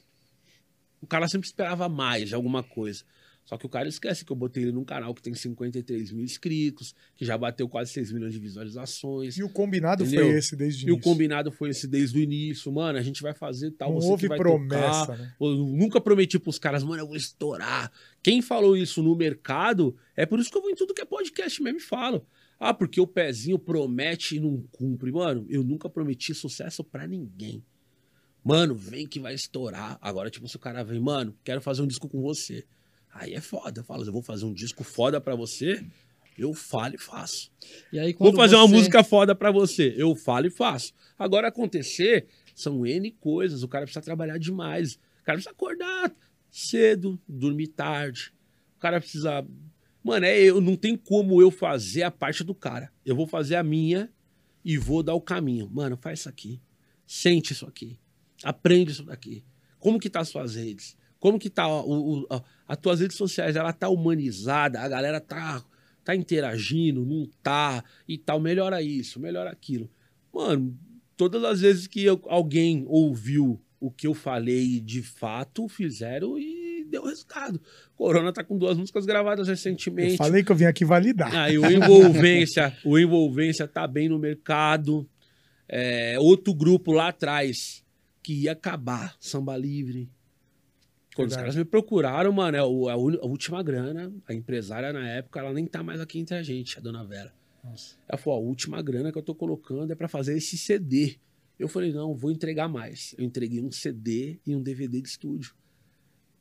O cara sempre esperava mais de alguma coisa. Só que o cara esquece que eu botei ele num canal que tem 53 mil inscritos, que já bateu quase 6 milhões de visualizações. E o combinado Entendeu? foi esse desde o E o início. combinado foi esse desde o início. Mano, a gente vai fazer tal, Não você houve vai promessa, tocar. né? Eu nunca prometi pros caras, mano, eu vou estourar. Quem falou isso no mercado, é por isso que eu vou em tudo que é podcast mesmo e falo. Ah, porque o pezinho promete e não cumpre. Mano, eu nunca prometi sucesso pra ninguém. Mano, vem que vai estourar. Agora, tipo, se o cara vem, mano, quero fazer um disco com você. Aí é foda. Eu falo, eu vou fazer um disco foda pra você, eu falo e faço. E aí, Vou fazer uma você- música foda pra você. Eu falo e faço. Agora acontecer, são N coisas. O cara precisa trabalhar demais. O cara precisa acordar cedo, dormir tarde. O cara precisa. Mano, é, eu, não tem como eu fazer a parte do cara. Eu vou fazer a minha e vou dar o caminho. Mano, faz isso aqui. Sente isso aqui. Aprende isso daqui. Como que tá as suas redes? Como que tá o, o- a, as tuas redes sociais? Ela tá humanizada, a galera tá, tá interagindo, não tá e tal. Melhora isso, melhora aquilo. Mano, todas as vezes que eu- alguém ouviu o que eu falei de fato, fizeram e deu resultado. Corona tá com duas músicas gravadas Eu recentemente. falei que eu vim aqui validar. Aí o Envolvência, o Envolvência tá bem no mercado. É, outro grupo lá atrás que ia acabar, Samba Livre. Quando os Verdade. caras me procuraram, mano, é o- a, uni- a última grana, a empresária na época, ela nem tá mais aqui entre a gente, a dona Vera. Nossa. Ela falou: a última grana que eu tô colocando é pra fazer esse CD. Eu falei: não, vou entregar mais. Eu entreguei um CD e um DVD de estúdio.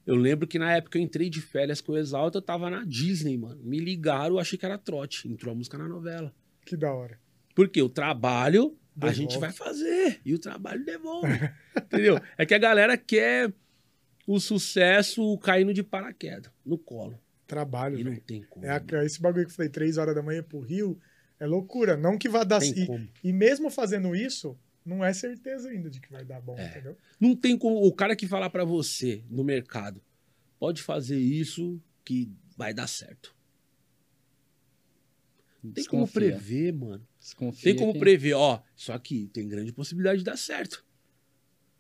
Eu lembro que na época eu entrei de férias com o Exalta, eu tava na Disney, mano. Me ligaram, eu achei que era trote. Entrou a música na novela. Que da hora. Porque o trabalho a Devolve. gente vai fazer. E o trabalho devolve. (laughs) entendeu? É que a galera quer o sucesso caindo de paraquedas no colo. Trabalho, E não tem como. É a- esse bagulho que eu falei, três horas da manhã pro Rio, é loucura. Não que vá dar... tem E, como. e mesmo fazendo isso, não é certeza ainda de que vai dar bom, É. entendeu? Não tem como. O cara que falar pra você no mercado, pode fazer isso que vai dar certo. Tem como Desconfia. prever, mano. Desconfia Tem como que- prever, ó, isso aqui tem grande possibilidade de dar certo.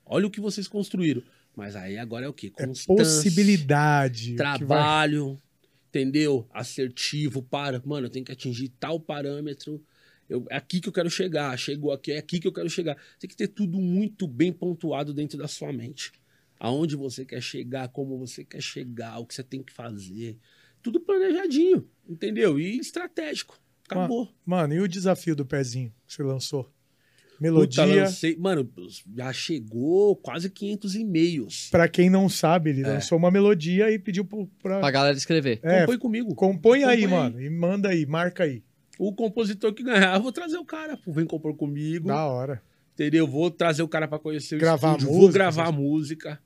Olha o que vocês construíram. Mas aí agora é o quê? É Constância, possibilidade. que vai- trabalho, entendeu? Assertivo para, mano, eu tenho que atingir tal parâmetro. Eu, é aqui que eu quero chegar. Chegou aqui, é aqui que eu quero chegar. Tem que ter tudo muito bem pontuado dentro da sua mente. Aonde você quer chegar, como você quer chegar, o que você tem que fazer. Tudo planejadinho, entendeu? E estratégico. Acabou. Mano, e o desafio do pezinho que você lançou? Puta, Melodia. lancei- mano, já chegou quase 500 e-mails. Pra quem não sabe, ele É. lançou uma melodia e pediu pro, pra. Pra galera escrever. É, Compõe comigo. compõe aí, compõe aí. mano. E manda aí, marca aí. O compositor que ganhar, eu vou trazer o cara. pô, Vem compor comigo. Da hora. Entendeu? Vou trazer o cara pra conhecer o Gravar estúdio, música, vou gravar música.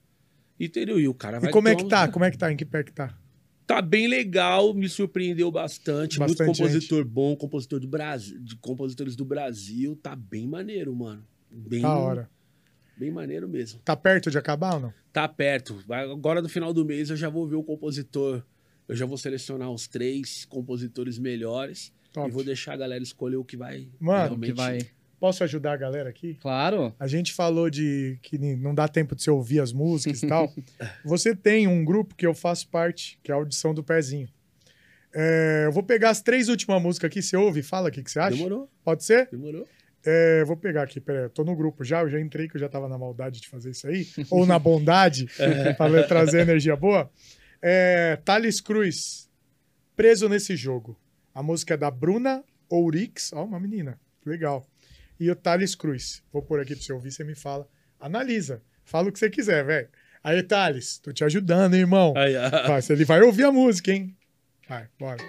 Entendeu? E o cara vai E como é que uma- tá? Como é que tá? Em que pé que tá? Tá bem legal, me surpreendeu bastante. Bastante muito compositor bom, compositor do Brasil, de compositores do Brasil. Tá bem maneiro, mano. Bem, Da hora. bem maneiro mesmo. Tá perto de acabar ou não? Tá perto. Agora no final do mês eu já vou ver o compositor. Eu já vou selecionar os três compositores melhores Top. e vou deixar a galera escolher o que vai Mano, realmente Que vai. Posso ajudar a galera aqui? Claro. A gente falou de que não dá tempo de você ouvir as músicas e tal. (laughs) Você tem um grupo que eu faço parte, que é a audição do pezinho. É, eu vou pegar as três últimas músicas aqui, você ouve fala o que, que você acha? Demorou, Pode ser? demorou. É, vou pegar aqui, peraí, eu tô no grupo já, eu já entrei, que eu já tava na maldade de fazer isso aí, (laughs) ou na bondade, (laughs) pra trazer energia boa. É, Thales Cruz, preso nesse jogo. A música é da Bruna Ourix, ó, uma menina, legal. E o Thales Cruz, vou pôr aqui pra você ouvir, você me fala. Analisa, fala o que você quiser, velho. Aí, Thales, tô te ajudando, hein, irmão. Aí, ah, Vai, ele vai ouvir a música, hein? Vai, bora.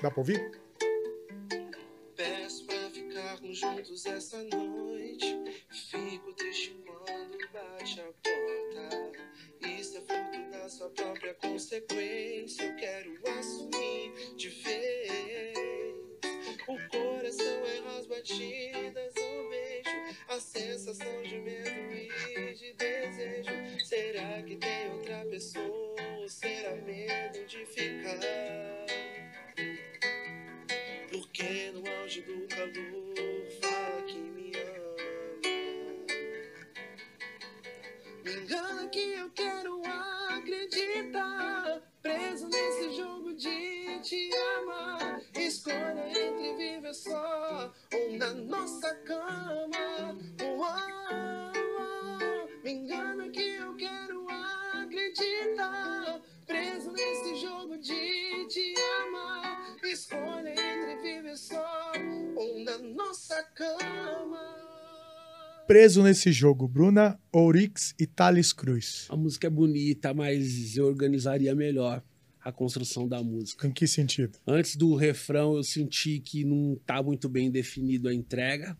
Dá pra ouvir? Peço pra ficarmos juntos essa noite. Fico triste quando bate a porta. Isso é fruto da sua própria consequência. Eu quero assumir de vez. O coração batidas ao beijo. A sensação de medo e de desejo. Será que tem outra pessoa? Ou será medo de ficar? Porque no auge do calor fala que me ama. Me engana que eu quero acreditar. Preso nesse jogo de te amar. Escolha entre viver só ou na nossa cama. Uau. Me engana que eu quero acreditar. Preso nesse jogo de te amar. Escolha entre viver só ou na nossa cama. Preso nesse jogo, Bruna Ourix e Thales Cruz. a música é bonita, mas eu organizaria melhor a construção da música. Em que sentido? Antes do refrão, eu senti que não tá muito bem definido a entrega.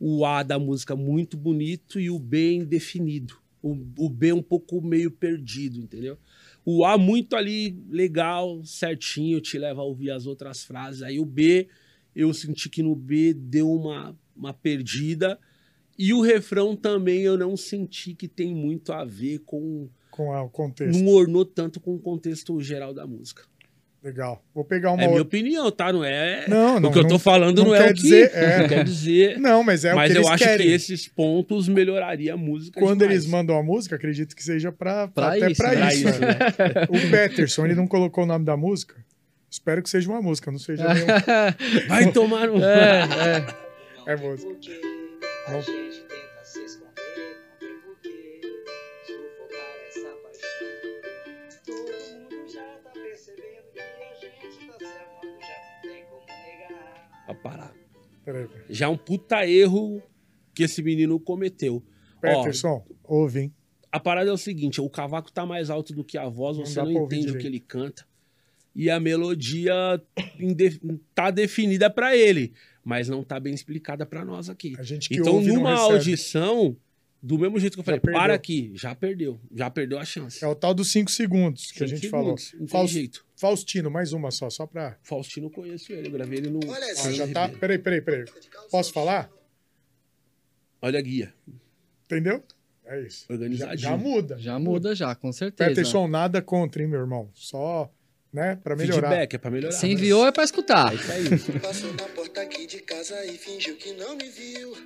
O A da música muito bonito e o B indefinido. O, o B um pouco meio perdido, entendeu? O A muito ali legal, certinho, te leva a ouvir as outras frases. Aí o B, eu senti que no B deu uma, uma perdida. E o refrão também eu não senti que tem muito a ver com. Com a- o contexto. Não ornou tanto com o contexto geral da música. Legal. Vou pegar uma É minha outra. opinião, tá? Não é. Não, não. o que eu tô não, falando não, não é quer o que. dizer- é. Não quer dizer. não, mas é o mas que eu eles acho querem. que esses pontos melhoraria a música. Quando demais. eles mandam a música, acredito que seja pra, Pra até isso, pra né? isso. Pra isso, né? né? O Peterson, ele não colocou o nome da música. Espero que seja uma música, não seja (laughs) nenhum. Vai tomar no. É, é. É música. Não. Parar. Peraí. Já é um puta erro que esse menino cometeu. Ó, Peterson, ouve, hein? a parada é o seguinte: o cavaco tá mais alto do que a voz, Não você não entende o direito. que ele canta. E a melodia tá definida pra ele, mas não tá bem explicada pra nós aqui. A gente Então, ouve numa audição, do mesmo jeito que eu falei, para aqui, já perdeu. Já perdeu a chance. É o tal dos 5 segundos que a Cinco gente falou. segundos, Não tem Faust- jeito. Faustino, mais uma só, só pra. Faustino conheço ele, eu gravei ele no. Olha, Fernando já tá. Ribeiro. Peraí, peraí, peraí. Posso falar? Olha a guia. Entendeu? É isso. Já, Organizadinho. já muda. Já muda, já, com certeza. Peterson, nada contra, hein, meu irmão? Só né? Pra melhorar. Feedback é pra melhorar. Se enviou é pra escutar. É isso aí. (laughs) Passou na porta aqui de casa e fingiu que não me viu.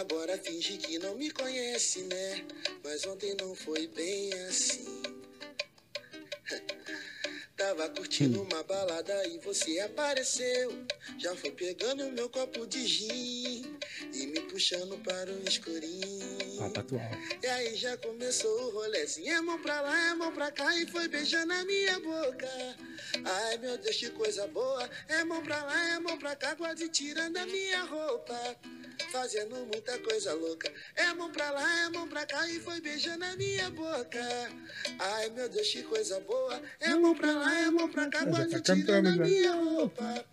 Agora finge que não me conhece, né? Mas ontem não foi bem assim. (laughs) Tava curtindo uma balada e você apareceu. Já foi pegando meu copo de gin e me puxando para o escurinho. Papo atual. E aí já começou o rolezinho. É mão pra lá, é mão pra cá e foi beijando a minha boca. Ai meu Deus, que coisa boa. É mão pra lá, é mão pra cá, quase tirando a minha roupa. Fazendo muita coisa louca. É mão pra lá, é mão pra cá e foi beijando a minha boca. Ai meu Deus, que coisa boa. É mão pra lá, é mão pra cá, Já quase tá tirando a já. minha roupa.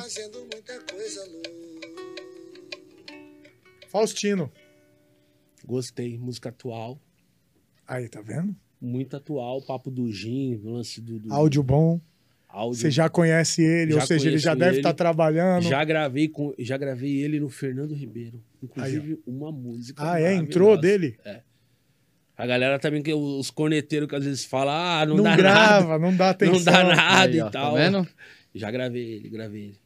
Fazendo muita coisa louca. Faustino. Gostei. Música atual. Aí, tá vendo? Muito atual. Papo do Gin, lance do. do Áudio bom. áudio. Você já conhece ele, Já ou seja, ele já deve estar trabalhando. Já gravei, com, já gravei ele no Fernando Ribeiro. Inclusive, uma música. Ah, é? Entrou dele? A galera também, que os corneteiros que às vezes falam, ah, não, Não, dá grava, nada. não dá atenção. (laughs) Não dá nada Aí, ó, e tal. Tá vendo? Já gravei ele, gravei ele.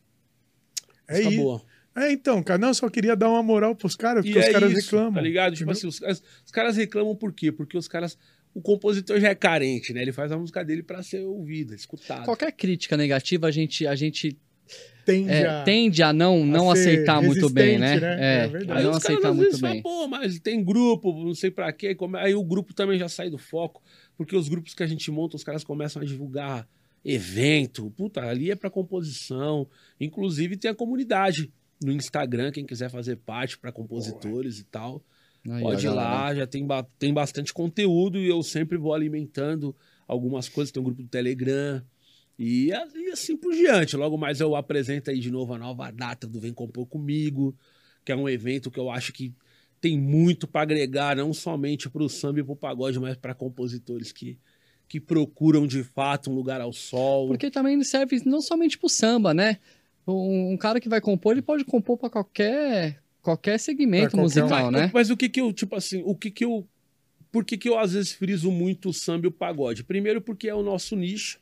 É, isso. É, então, cara, não, eu só queria dar uma moral pros caras, porque E os é caras isso, reclamam. Tá ligado? Tipo entendeu? assim, os caras, os caras reclamam por quê? Porque os caras. O compositor já é carente, né? Ele faz a música dele pra ser ouvida, escutada. Qualquer crítica negativa, a gente, a gente Tende, é, a... tende a não, não ser aceitar muito bem, né? né? É, É verdade. a Aí não os caras aceitar às muito vezes bem. falam, pô, mas tem grupo, não sei pra quê. Come- Aí o grupo também já sai do foco, porque os grupos que a gente monta, os caras começam a divulgar evento. Puta, ali é pra composição. Inclusive tem a comunidade no Instagram, quem quiser fazer parte pra compositores e tal. Aí, Pode ir lá, já tem, ba- tem bastante conteúdo e eu sempre vou alimentando algumas coisas. Tem um grupo do Telegram e, e assim por diante. Logo mais eu apresento aí de novo a nova data do Vem Compor Comigo, que é um evento que eu acho que tem muito para agregar, não somente para o samba e para o pagode, mas para compositores que, que procuram de fato um lugar ao sol. Porque também serve não somente pro samba, né? Um, um cara que vai compor, ele pode compor pra qualquer, qualquer segmento qualquer um. musical, mas, né? mas o que que eu, tipo assim, o que que eu. Por que que eu às vezes friso muito o samba e o pagode? Primeiro, porque é o nosso nicho,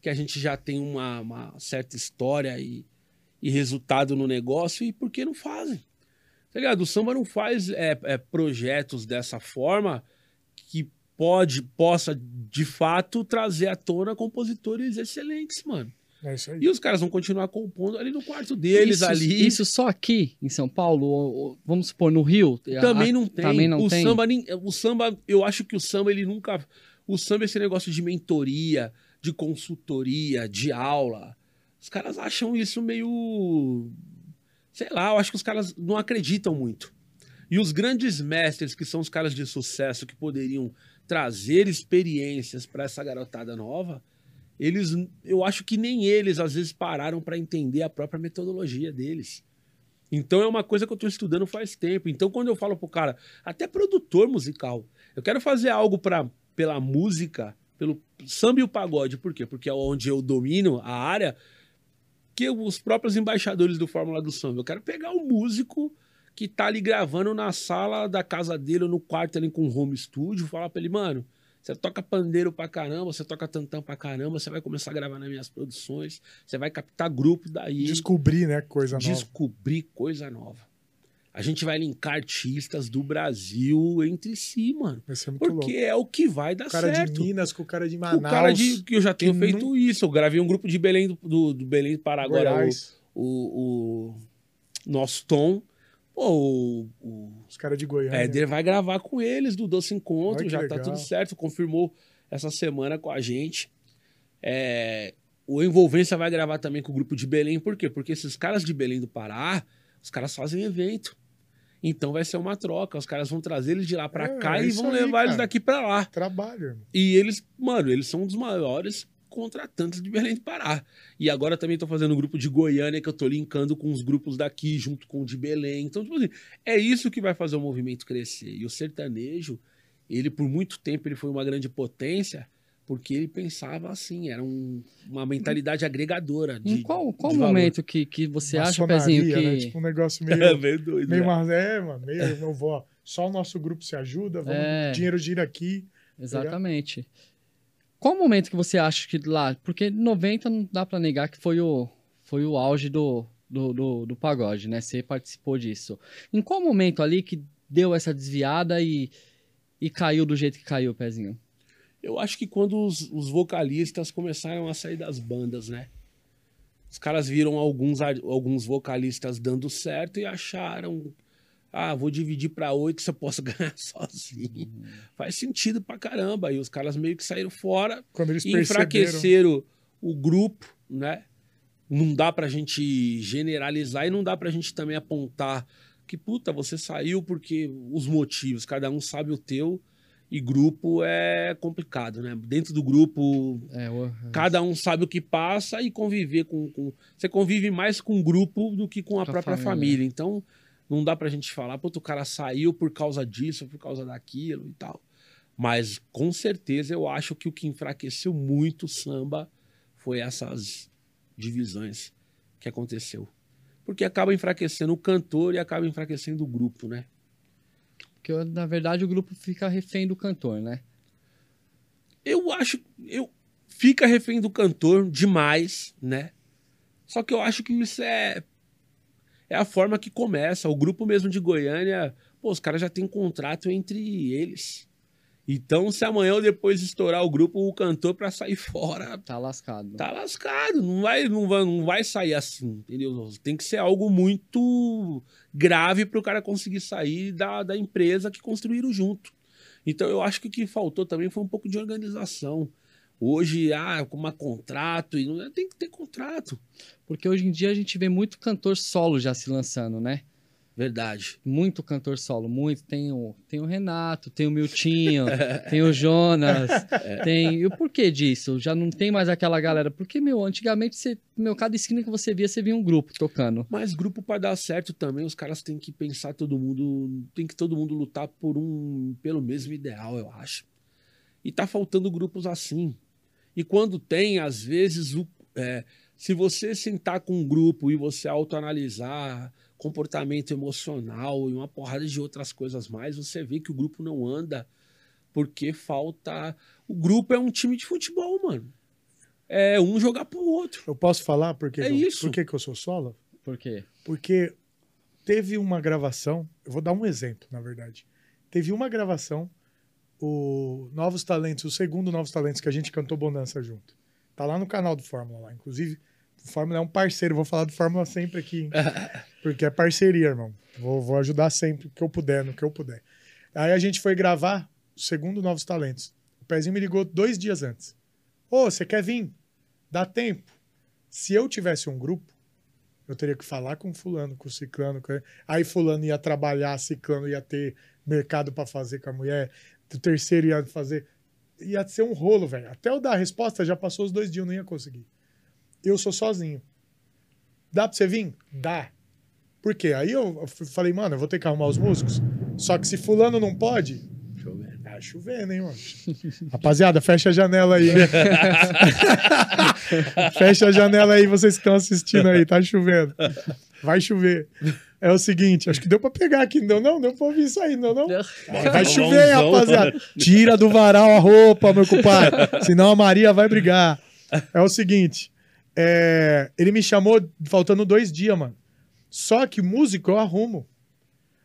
que a gente já tem uma, uma certa história e, e resultado no negócio, e por que não fazem? Tá ligado? O samba não faz é, é, projetos dessa forma que pode, possa, de fato, trazer à tona compositores excelentes, mano. É isso aí. E os caras vão continuar compondo ali no quarto deles, isso, ali. Isso só aqui, em São Paulo, ou- ou, vamos supor, no Rio. Também a- não tem. Também não o tem. Samba, o samba, eu acho que o samba, ele nunca. O samba é esse negócio de mentoria, de consultoria, de aula. Os caras acham isso meio. Sei lá, eu acho que os caras não acreditam muito. E os grandes mestres, que são os caras de sucesso que poderiam trazer experiências para essa garotada nova, eles, eu acho que nem eles às vezes pararam para entender a própria metodologia deles. Então é uma coisa que eu estou estudando faz tempo. Então quando eu falo pro cara, até produtor musical, eu quero fazer algo para pela música, pelo samba e o pagode, por quê? Porque é onde eu domino a área que os próprios embaixadores do Fórmula do Samba. Eu quero pegar o músico que tá ali gravando na sala da casa dele ou no quarto ali com home studio, falar pra ele, mano, você toca pandeiro pra caramba, você toca tantão pra caramba, você vai começar a gravar nas minhas produções, você vai captar grupo daí, Descobrir, né? Coisa nova. descobrir coisa nova. A gente vai linkar artistas do Brasil entre si, mano. Vai ser muito Porque louco. é o que vai dar O cara certo. de Minas com o cara de o Manaus. cara de que eu já tenho feito isso. Eu gravei um grupo de Belém do, do, do Belém do Pará agora, o, o, o nosso Tom. Pô, o, o Os caras de Goiânia. Éder vai gravar com eles do Doce Encontro, Olha já tá legal. tudo certo, confirmou essa semana com a gente. É, o Envolvência vai gravar também com o grupo de Belém, por quê? Porque esses caras de Belém do Pará, os caras fazem evento. Então vai ser uma troca, os caras vão trazer eles de lá pra É, cá é e vão aí, levar eles daqui pra lá. Trabalho, irmão. E eles, mano, eles são um dos maiores contratantes de Belém do Pará. E agora também tô fazendo um grupo de Goiânia que eu tô linkando com os grupos daqui, junto com o de Belém. Então, tipo assim, é isso que vai fazer o movimento crescer. E o sertanejo, ele por muito tempo ele foi uma grande potência, porque ele pensava assim, era um- uma mentalidade agregadora. De, Em qual, qual de valor. momento que, que você acha, Pezinho, que... né? Tipo um negócio (laughs) É meio... meio doido. meio né? mas é, mano, meio, eu vou, ó, só o nosso grupo se ajuda, vamos, É. dinheiro gira aqui. Exatamente. Qual o momento que você acha que lá. Porque 90 não dá pra negar que foi o, foi o auge do, do, do, do pagode, né? Você participou disso. Em qual momento ali que deu essa desviada e, e caiu do jeito que caiu, Pezinho? Eu acho que quando os, os vocalistas começaram a sair das bandas, né? Os caras viram alguns, alguns vocalistas dando certo e acharam. Ah, vou dividir pra oito se eu posso (laughs) ganhar sozinho. Faz sentido pra caramba. E os caras meio que saíram fora Quando eles e enfraqueceram o grupo, né? Não dá pra gente generalizar e não dá pra gente também apontar que, puta, você saiu porque os motivos, cada um sabe o teu, e grupo é complicado, né? Dentro do grupo, É, o- cada um sabe o que passa e conviver com. com- você convive mais com o grupo do que com a a própria família. família. Então, não dá pra gente falar, puta, o cara saiu por causa disso, por causa daquilo e tal. Mas, com certeza, eu acho que o que enfraqueceu muito o samba foi essas divisões que aconteceu. Porque acaba enfraquecendo o cantor e acaba enfraquecendo o grupo, né? Porque, na verdade, o grupo fica refém do cantor, né? Eu acho. Eu, fica refém do cantor demais, né? Só que eu acho que isso é. É a forma que começa. O grupo mesmo de Goiânia, pô, os caras já têm um contrato entre eles. Então, se amanhã ou depois estourar o grupo, o cantor pra sair (laughs) fora, Tá lascado. tá lascado. Não vai, não vai, não vai sair assim, entendeu? Tem que ser algo muito grave pro cara conseguir sair da, da empresa que construíram junto. Então eu acho que o que faltou também foi um pouco de organização. Hoje, ah, com uma contrato, e não tem que ter contrato. Porque hoje em dia a gente vê muito cantor solo já se lançando, né? Verdade. Muito cantor solo, muito. Tem o, tem o Renato, tem o Miltinho, (laughs) tem o Jonas, tem... E o porquê disso? Já não tem mais aquela galera. Porque, meu, antigamente, você, meu, cada esquina que você via, você via um grupo tocando. Mas grupo para dar certo também, os caras têm que pensar todo mundo, tem que todo mundo lutar por um pelo mesmo ideal, eu acho. E tá faltando grupos assim. E quando tem, às vezes, o, é, se você sentar com um grupo e você autoanalisar comportamento emocional e uma porrada de outras coisas mais, você vê que o grupo não anda porque falta. O grupo é um time de futebol, mano. É um jogar pro outro. Eu posso falar porque É eu, isso. por que que eu sou solo? Por quê? Porque teve uma gravação, eu vou dar um exemplo, na verdade. Teve uma gravação, o Novos Talentos, o segundo Novos Talentos que a gente cantou Bonança junto. Tá lá no canal do Fórmula lá. Inclusive, o Fórmula é um parceiro, vou falar do Fórmula sempre aqui, (laughs) porque é parceria, irmão. Vou, vou ajudar sempre que eu puder, no que eu puder. Aí a gente foi gravar o segundo Novos Talentos. O Pezinho me ligou dois dias antes. Ô, você quer vir? Dá tempo. Se eu tivesse um grupo, eu teria que falar com fulano, com ciclano. Com... Aí fulano ia trabalhar, ciclano ia ter mercado para fazer com a mulher, o terceiro ia fazer. Ia ser um rolo, velho. Até eu dar a resposta, já passou os dois dias, eu não ia conseguir. Eu sou sozinho. Dá pra você vir? Dá. Por quê? Aí eu falei, mano, eu vou ter que arrumar os músicos. Só que se fulano não pode, ver. Tá chovendo, hein, mano? (laughs) Rapaziada, fecha a janela aí. (laughs) fecha a janela aí, vocês que estão assistindo aí, tá chovendo. Vai chover. É o seguinte, acho que deu pra pegar aqui, não deu não? Deu pra ouvir isso aí, não não? Vai chover, hein, Mãozão. rapaziada. Tira do varal a roupa, meu compadre. Senão a Maria vai brigar. É o seguinte, é, ele me chamou faltando dois dias, mano. Só que músico eu arrumo.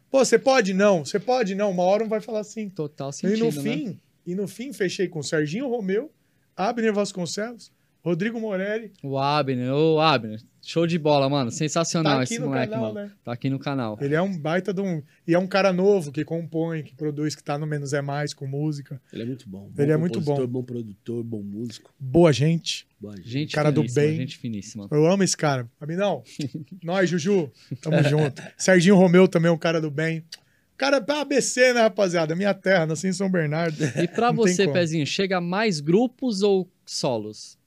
Pô, você pode? Não. Você pode? Não. Uma hora um vai falar assim. Total E sentido, no né? fim, e no fim fechei com Serginho Romeu, Abner Vasconcelos, Rodrigo Morelli. O Abner, ô Abner, show de bola, mano. Sensacional Tá esse moleque, canal, mano. né? Tá aqui no canal. Ele é um baita de um. E é um cara novo que compõe, que produz, que tá no Menos é Mais com música. Ele é muito bom. Ele é muito bom. Bom produtor, bom músico. Boa gente. Boa gente. Gente Cara do bem. gente finíssima. Eu amo esse cara. Aminão, (laughs) nós, Juju, tamo (laughs) junto. Serginho Romeu também é um cara do bem. Cara, pra ABC, né, rapaziada? Minha terra, nasci em São Bernardo. E tem você. Pezinho, chega mais grupos ou solos?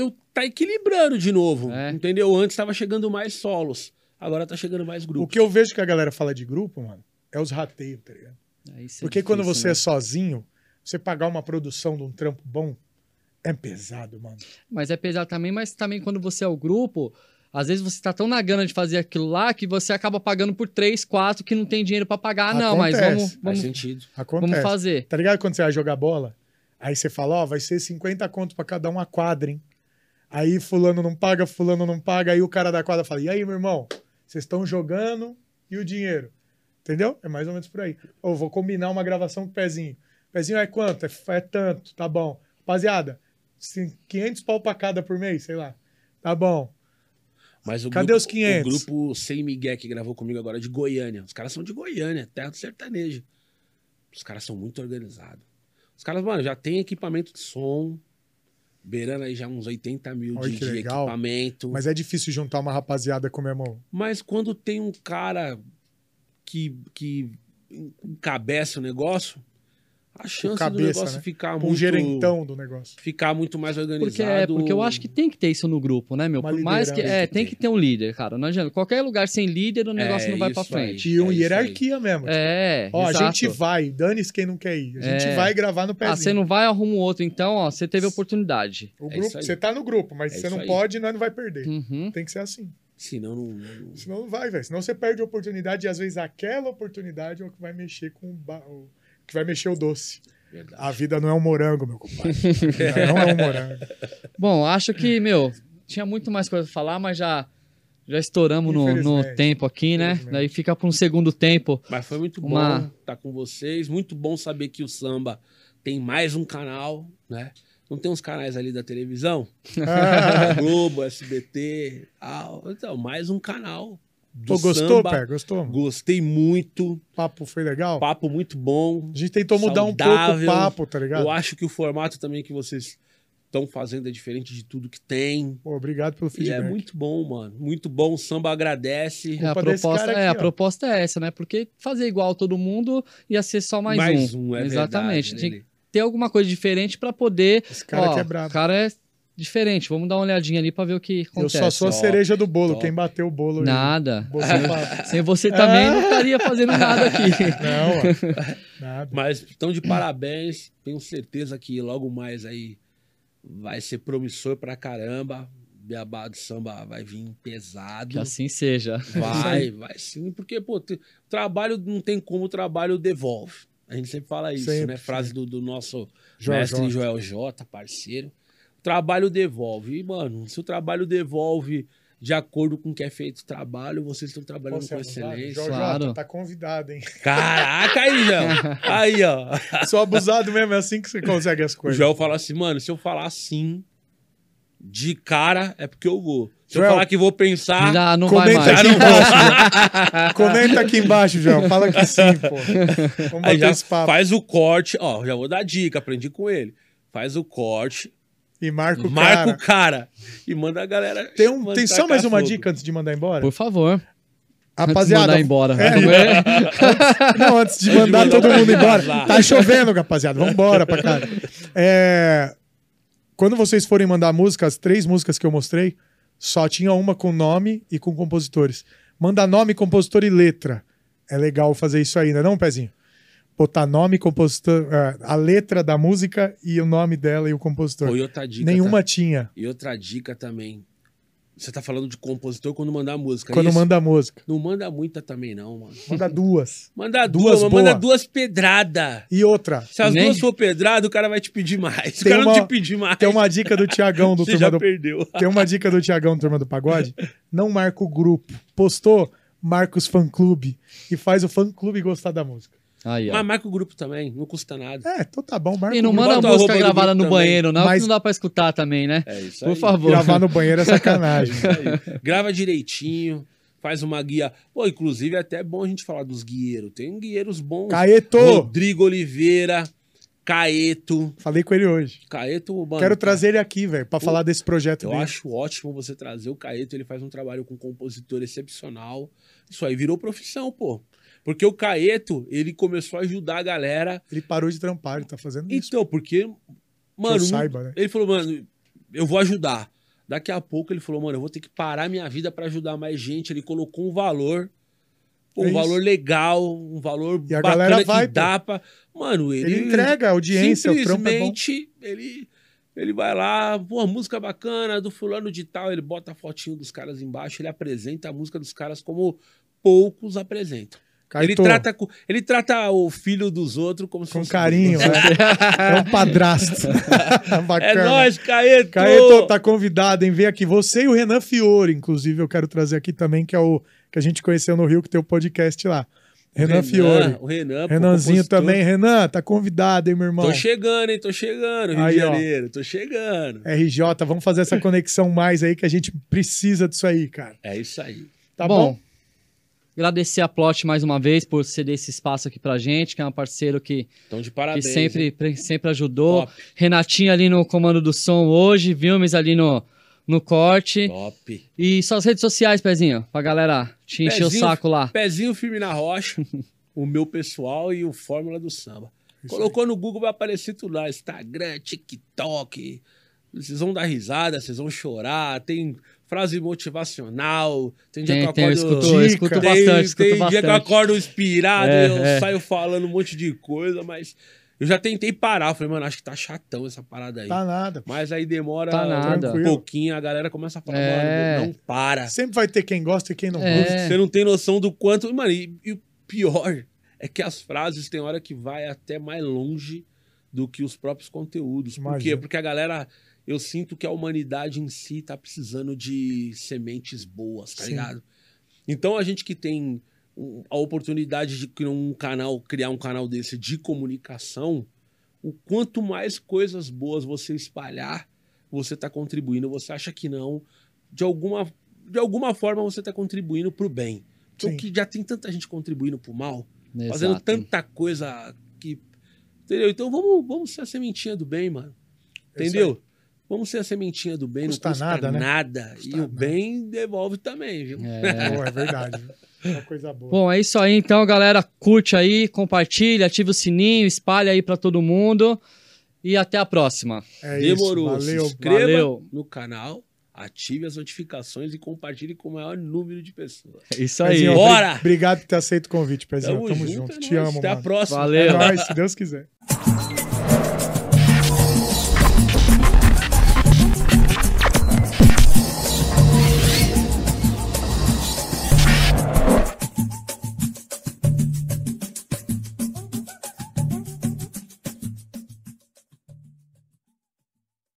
Eu tá equilibrando de novo, É. entendeu? Antes tava chegando mais solos, agora tá chegando mais O grupos. que eu vejo que a galera fala de grupo, mano, é os rateios, tá ligado? Isso é Porque quando difícil, você né? é sozinho, você pagar uma produção de um trampo bom é pesado, mano. Mas é pesado também, mas também quando você é o grupo, às vezes você tá tão na gana de fazer aquilo lá que você acaba pagando por três, quatro que não tem dinheiro pra pagar. Ah, não, mas Acontece. vamos, Faz vamos, sentido. Acontece. vamos fazer. Tá ligado quando você vai jogar bola? Aí você fala, ó, vai ser 50 conto pra cada um a quadra, hein? Aí fulano não paga, fulano não paga, aí o cara da quadra fala, e aí, meu irmão, vocês estão jogando e o dinheiro? Entendeu? É mais ou menos por aí. Ou vou combinar uma gravação com o Pezinho. Pezinho é quanto? É, é tanto, tá bom. Rapaziada, cin- 500 pau pra cada por mês, sei lá. Tá bom. Mas o Cadê grupo, os 500? O grupo Sem Miguel que gravou comigo agora é de Goiânia. Os caras são de Goiânia, terra do sertanejo. Os caras são muito organizados. Os caras, mano, já tem equipamento de som, beirando aí já uns 80 mil Olha de, de equipamento. Mas... Mas é difícil juntar uma rapaziada com o mesmo. quando tem um cara que, que encabeça o negócio, a chance do cabeça, negócio né? ficar Um muito... gerentão do negócio. Ficar muito mais organizado. Porque, é, porque eu acho que tem que ter isso no grupo, né, meu? Uma Por mais que. É, tem que ter um líder, cara. Não adianta. Qualquer lugar sem líder, o negócio É não vai pra isso aí. frente. E uma É hierarquia mesmo. É. Ó, a exato. gente vai, dane-se quem não quer ir. A gente É. vai gravar no Ah, pezinho. você não vai, arruma um outro. Então, ó, você teve oportunidade. O É grupo, aí. você tá no grupo, mas É você não aí. pode, nós não vai perder. Uhum. Tem que ser assim. Senão não... não- Senão não vai, velho. Senão você perde a oportunidade e às vezes aquela oportunidade é o que vai mexer com o, ba- o que vai mexer o doce. Verdade. A vida não é um morango, meu compadre. (laughs) não é um morango. Bom, acho que, meu, tinha muito mais coisa pra falar, mas já, já estouramos no, no tempo aqui, né? Daí fica para um segundo tempo. Mas foi muito Uma- bom estar com vocês. Muito bom saber que o samba tem mais um canal, né? Não tem uns canais ali da televisão? (laughs) Ah, Globo, SBT, tal. Então, mais um canal. Do Pô, gostou, samba. Pé? Gostou? Gostei muito. O papo foi legal? Papo muito bom. A gente tentou mudar um pouco o Saudável. papo, tá ligado? Eu acho que o formato também que vocês estão fazendo é diferente de tudo que tem. Pô, obrigado pelo E feedback. é muito bom, mano. Muito bom. O samba agradece. É, a, proposta, cara é, a aqui, proposta é essa, né? Porque fazer igual todo mundo ia ser só mais, um. é Exatamente. verdade, Tinha que Lelê. ter alguma coisa diferente para poder. Esse cara ó, que é brabo. O cara é diferente. Vamos dar uma olhadinha ali para ver o que Eu acontece. só sou a cereja do bolo. top. Quem bateu o bolo. Nada. Bolo sem. Sem você também não estaria fazendo nada aqui. (laughs) Não. Nada. Mas estão de parabéns. Tenho certeza que logo mais aí vai ser promissor pra caramba. Beabá do samba vai vir pesado. Que assim seja. Vai, (laughs) vai sim, porque, pô, trabalho não tem como o trabalho devolve. A gente sempre fala isso, Sempre, né? Frase do, do nosso Joel mestre J. Joel J, parceiro. O trabalho devolve. E, mano, se o trabalho devolve de acordo com o que é feito o trabalho, vocês estão trabalhando com excelência. Joel Claro. Tá convidado, hein? Caraca, aí, Joel. (laughs) Aí, ó. Sou abusado mesmo, é assim que você consegue as O coisas. Joel fala assim, mano, se eu falar sim, de cara, é porque eu vou. Se eu Joel, falar que vou pensar, Já não vai Comenta mais. aqui embaixo. Comenta aqui embaixo, Joel. Fala que sim, pô. (laughs) Vamos aí já esse papo. faz o corte. Ó, já vou dar dica, aprendi com ele. Faz o corte, E marca o marca cara. o cara e manda a galera. Tem, um, tem só mais uma fogo. dica antes de mandar embora? Por favor. Antes de Rapaziada, mandar embora. É. Não, antes de mandar todo mundo embora. Tá chovendo, rapaziada. Vambora pra cá. É, Quando vocês forem mandar música, as três músicas que eu mostrei, só tinha uma com nome e com compositores. Manda nome, compositor e letra. É legal fazer isso aí, né, não, Pezinho? Botar nome, compositor, é, a letra da música e o nome dela e o compositor. Pô, e outra dica. Nenhuma tá- tinha E outra dica também. Você tá falando de compositor quando mandar música. é quando isso? manda a música. Não manda muita também, não, mano. Manda duas. (laughs) Manda Duas duas, mas manda duas pedradas. E outra, Se as Nem- duas for pedrada, o cara vai te pedir mais. Se o Tem cara uma- não te pedir mais, tem uma dica do Tiagão do você Turma já do perdeu. Tem uma dica do Tiagão, Turma do Pagode. Não marca o grupo. Postou, marca os fã-clube. E faz o fã-clube gostar da música. Aí, ó. Mas marca o grupo também, não custa nada. É, então tá bom, marca E não o grupo. manda Bota a música roupa do gravada no também. banheiro, não, Mas- que não dá pra escutar também, né? É isso Por favor. Gravar no banheiro é sacanagem. (laughs) Grava direitinho, faz uma guia. Pô, inclusive é até bom a gente falar dos guieiros. Tem guieiros bons. Caeto! Rodrigo Oliveira, Caeto. Falei com ele hoje. Caeto, mano. Quero trazer ele aqui, velho, pra falar desse projeto Eu dele. acho ótimo você trazer o Caeto, ele faz um trabalho com compositor excepcional. Isso aí virou profissão, pô. Porque o Caeto, ele começou a ajudar a galera. Ele parou de trampar, ele tá fazendo isso. Então, porque, que mano, saiba, né? ele falou, mano, eu vou ajudar. Daqui a pouco ele falou, mano, eu vou ter que parar minha vida pra ajudar mais gente. Ele colocou um valor, um É isso. valor legal, um valor E a bacana galera que vai, pô. dá pra... Mano, ele... Ele entrega a audiência, o é. Simplesmente, ele, ele vai lá, pô, música bacana do fulano de tal, ele bota a fotinho dos caras embaixo, ele apresenta a música dos caras como poucos apresentam. Ele Caetô, trata, co- ele trata o filho dos outros como se com fosse carinho, né? (laughs) É um padrasto. É (laughs) Bacana. nóis, Caeto! Caeto tá convidado, hein? Vem aqui. Você e o Renan Fiore, inclusive, eu quero trazer aqui também, que é o que a gente conheceu no Rio, que tem o podcast lá. Renan, Fiore. O Renan, pô, Renanzinho compositor. também. Renan, tá convidado, hein, meu irmão? Tô chegando, hein? Tô chegando, Rio Aí, de ó. Janeiro. Tô chegando. RJ, vamos fazer essa conexão mais aí, que a gente precisa disso aí, cara. É isso aí. Tá bom? Agradecer a Plot mais uma vez por ceder esse espaço aqui pra gente, que é um parceiro que, Então, de que parabéns. sempre, hein? pre- sempre ajudou. Top, Renatinho ali no comando do som hoje, Vilmes ali no, no corte. top. E suas redes sociais, Pezinho, pra galera te encher o saco lá. Pezinho firme na rocha, (laughs) o meu pessoal e o Fórmula do Samba. Isso Colocou no Google, vai aparecer tudo lá. Instagram, TikTok. Vocês vão dar risada, vocês vão chorar. Tem frase motivacional. Tem dia Tem, que eu tem, eu acordo... escuto, eu escuto Tem, bastante, escuto tem bastante. dia que eu acordo inspirado, É, eu é. saio falando um monte de coisa, mas eu já tentei parar. Falei, mano, acho que tá chatão essa parada aí. Tá nada. Mas aí demora Tá nada. um pouquinho, a galera começa a falar, É. mano, não para. Sempre vai ter quem gosta e quem não É. gosta. Você não tem noção do quanto. Mano, e, e o pior é que as frases tem hora que vai até mais longe do que os próprios conteúdos. Por quê? Porque a galera. Eu sinto que a humanidade em si tá precisando de sementes boas, tá Sim. ligado? Então a gente que tem a oportunidade de criar um canal, criar um canal desse de comunicação, o quanto mais coisas boas você espalhar, você tá contribuindo. Você acha que não? De alguma, de alguma forma você tá contribuindo pro bem. Sim. Porque já tem tanta gente contribuindo pro mal, fazendo Exato. tanta coisa que. Entendeu? Então vamos, vamos ser a sementinha do bem, mano. É Entendeu? Vamos ser a sementinha do bem, Custa não custa nada, nada. né? Custa e o nada. bem devolve também, viu? É. (laughs) Pô, é verdade. É uma coisa boa. Bom, é isso aí. Então, galera, curte aí, compartilha, ativa o sininho, espalha aí pra todo mundo. E até a próxima. é isso. Demorou. Valeu. Se inscreva valeu. no canal, ative as notificações e compartilhe com o maior número de pessoas. É isso aí. Pezinho, Bora! obri- Obrigado por ter aceito o convite, Pezinho. Tamo, Tamo junto. é Te amo, Até mano. a próxima. Valeu. É nóis, se Deus quiser.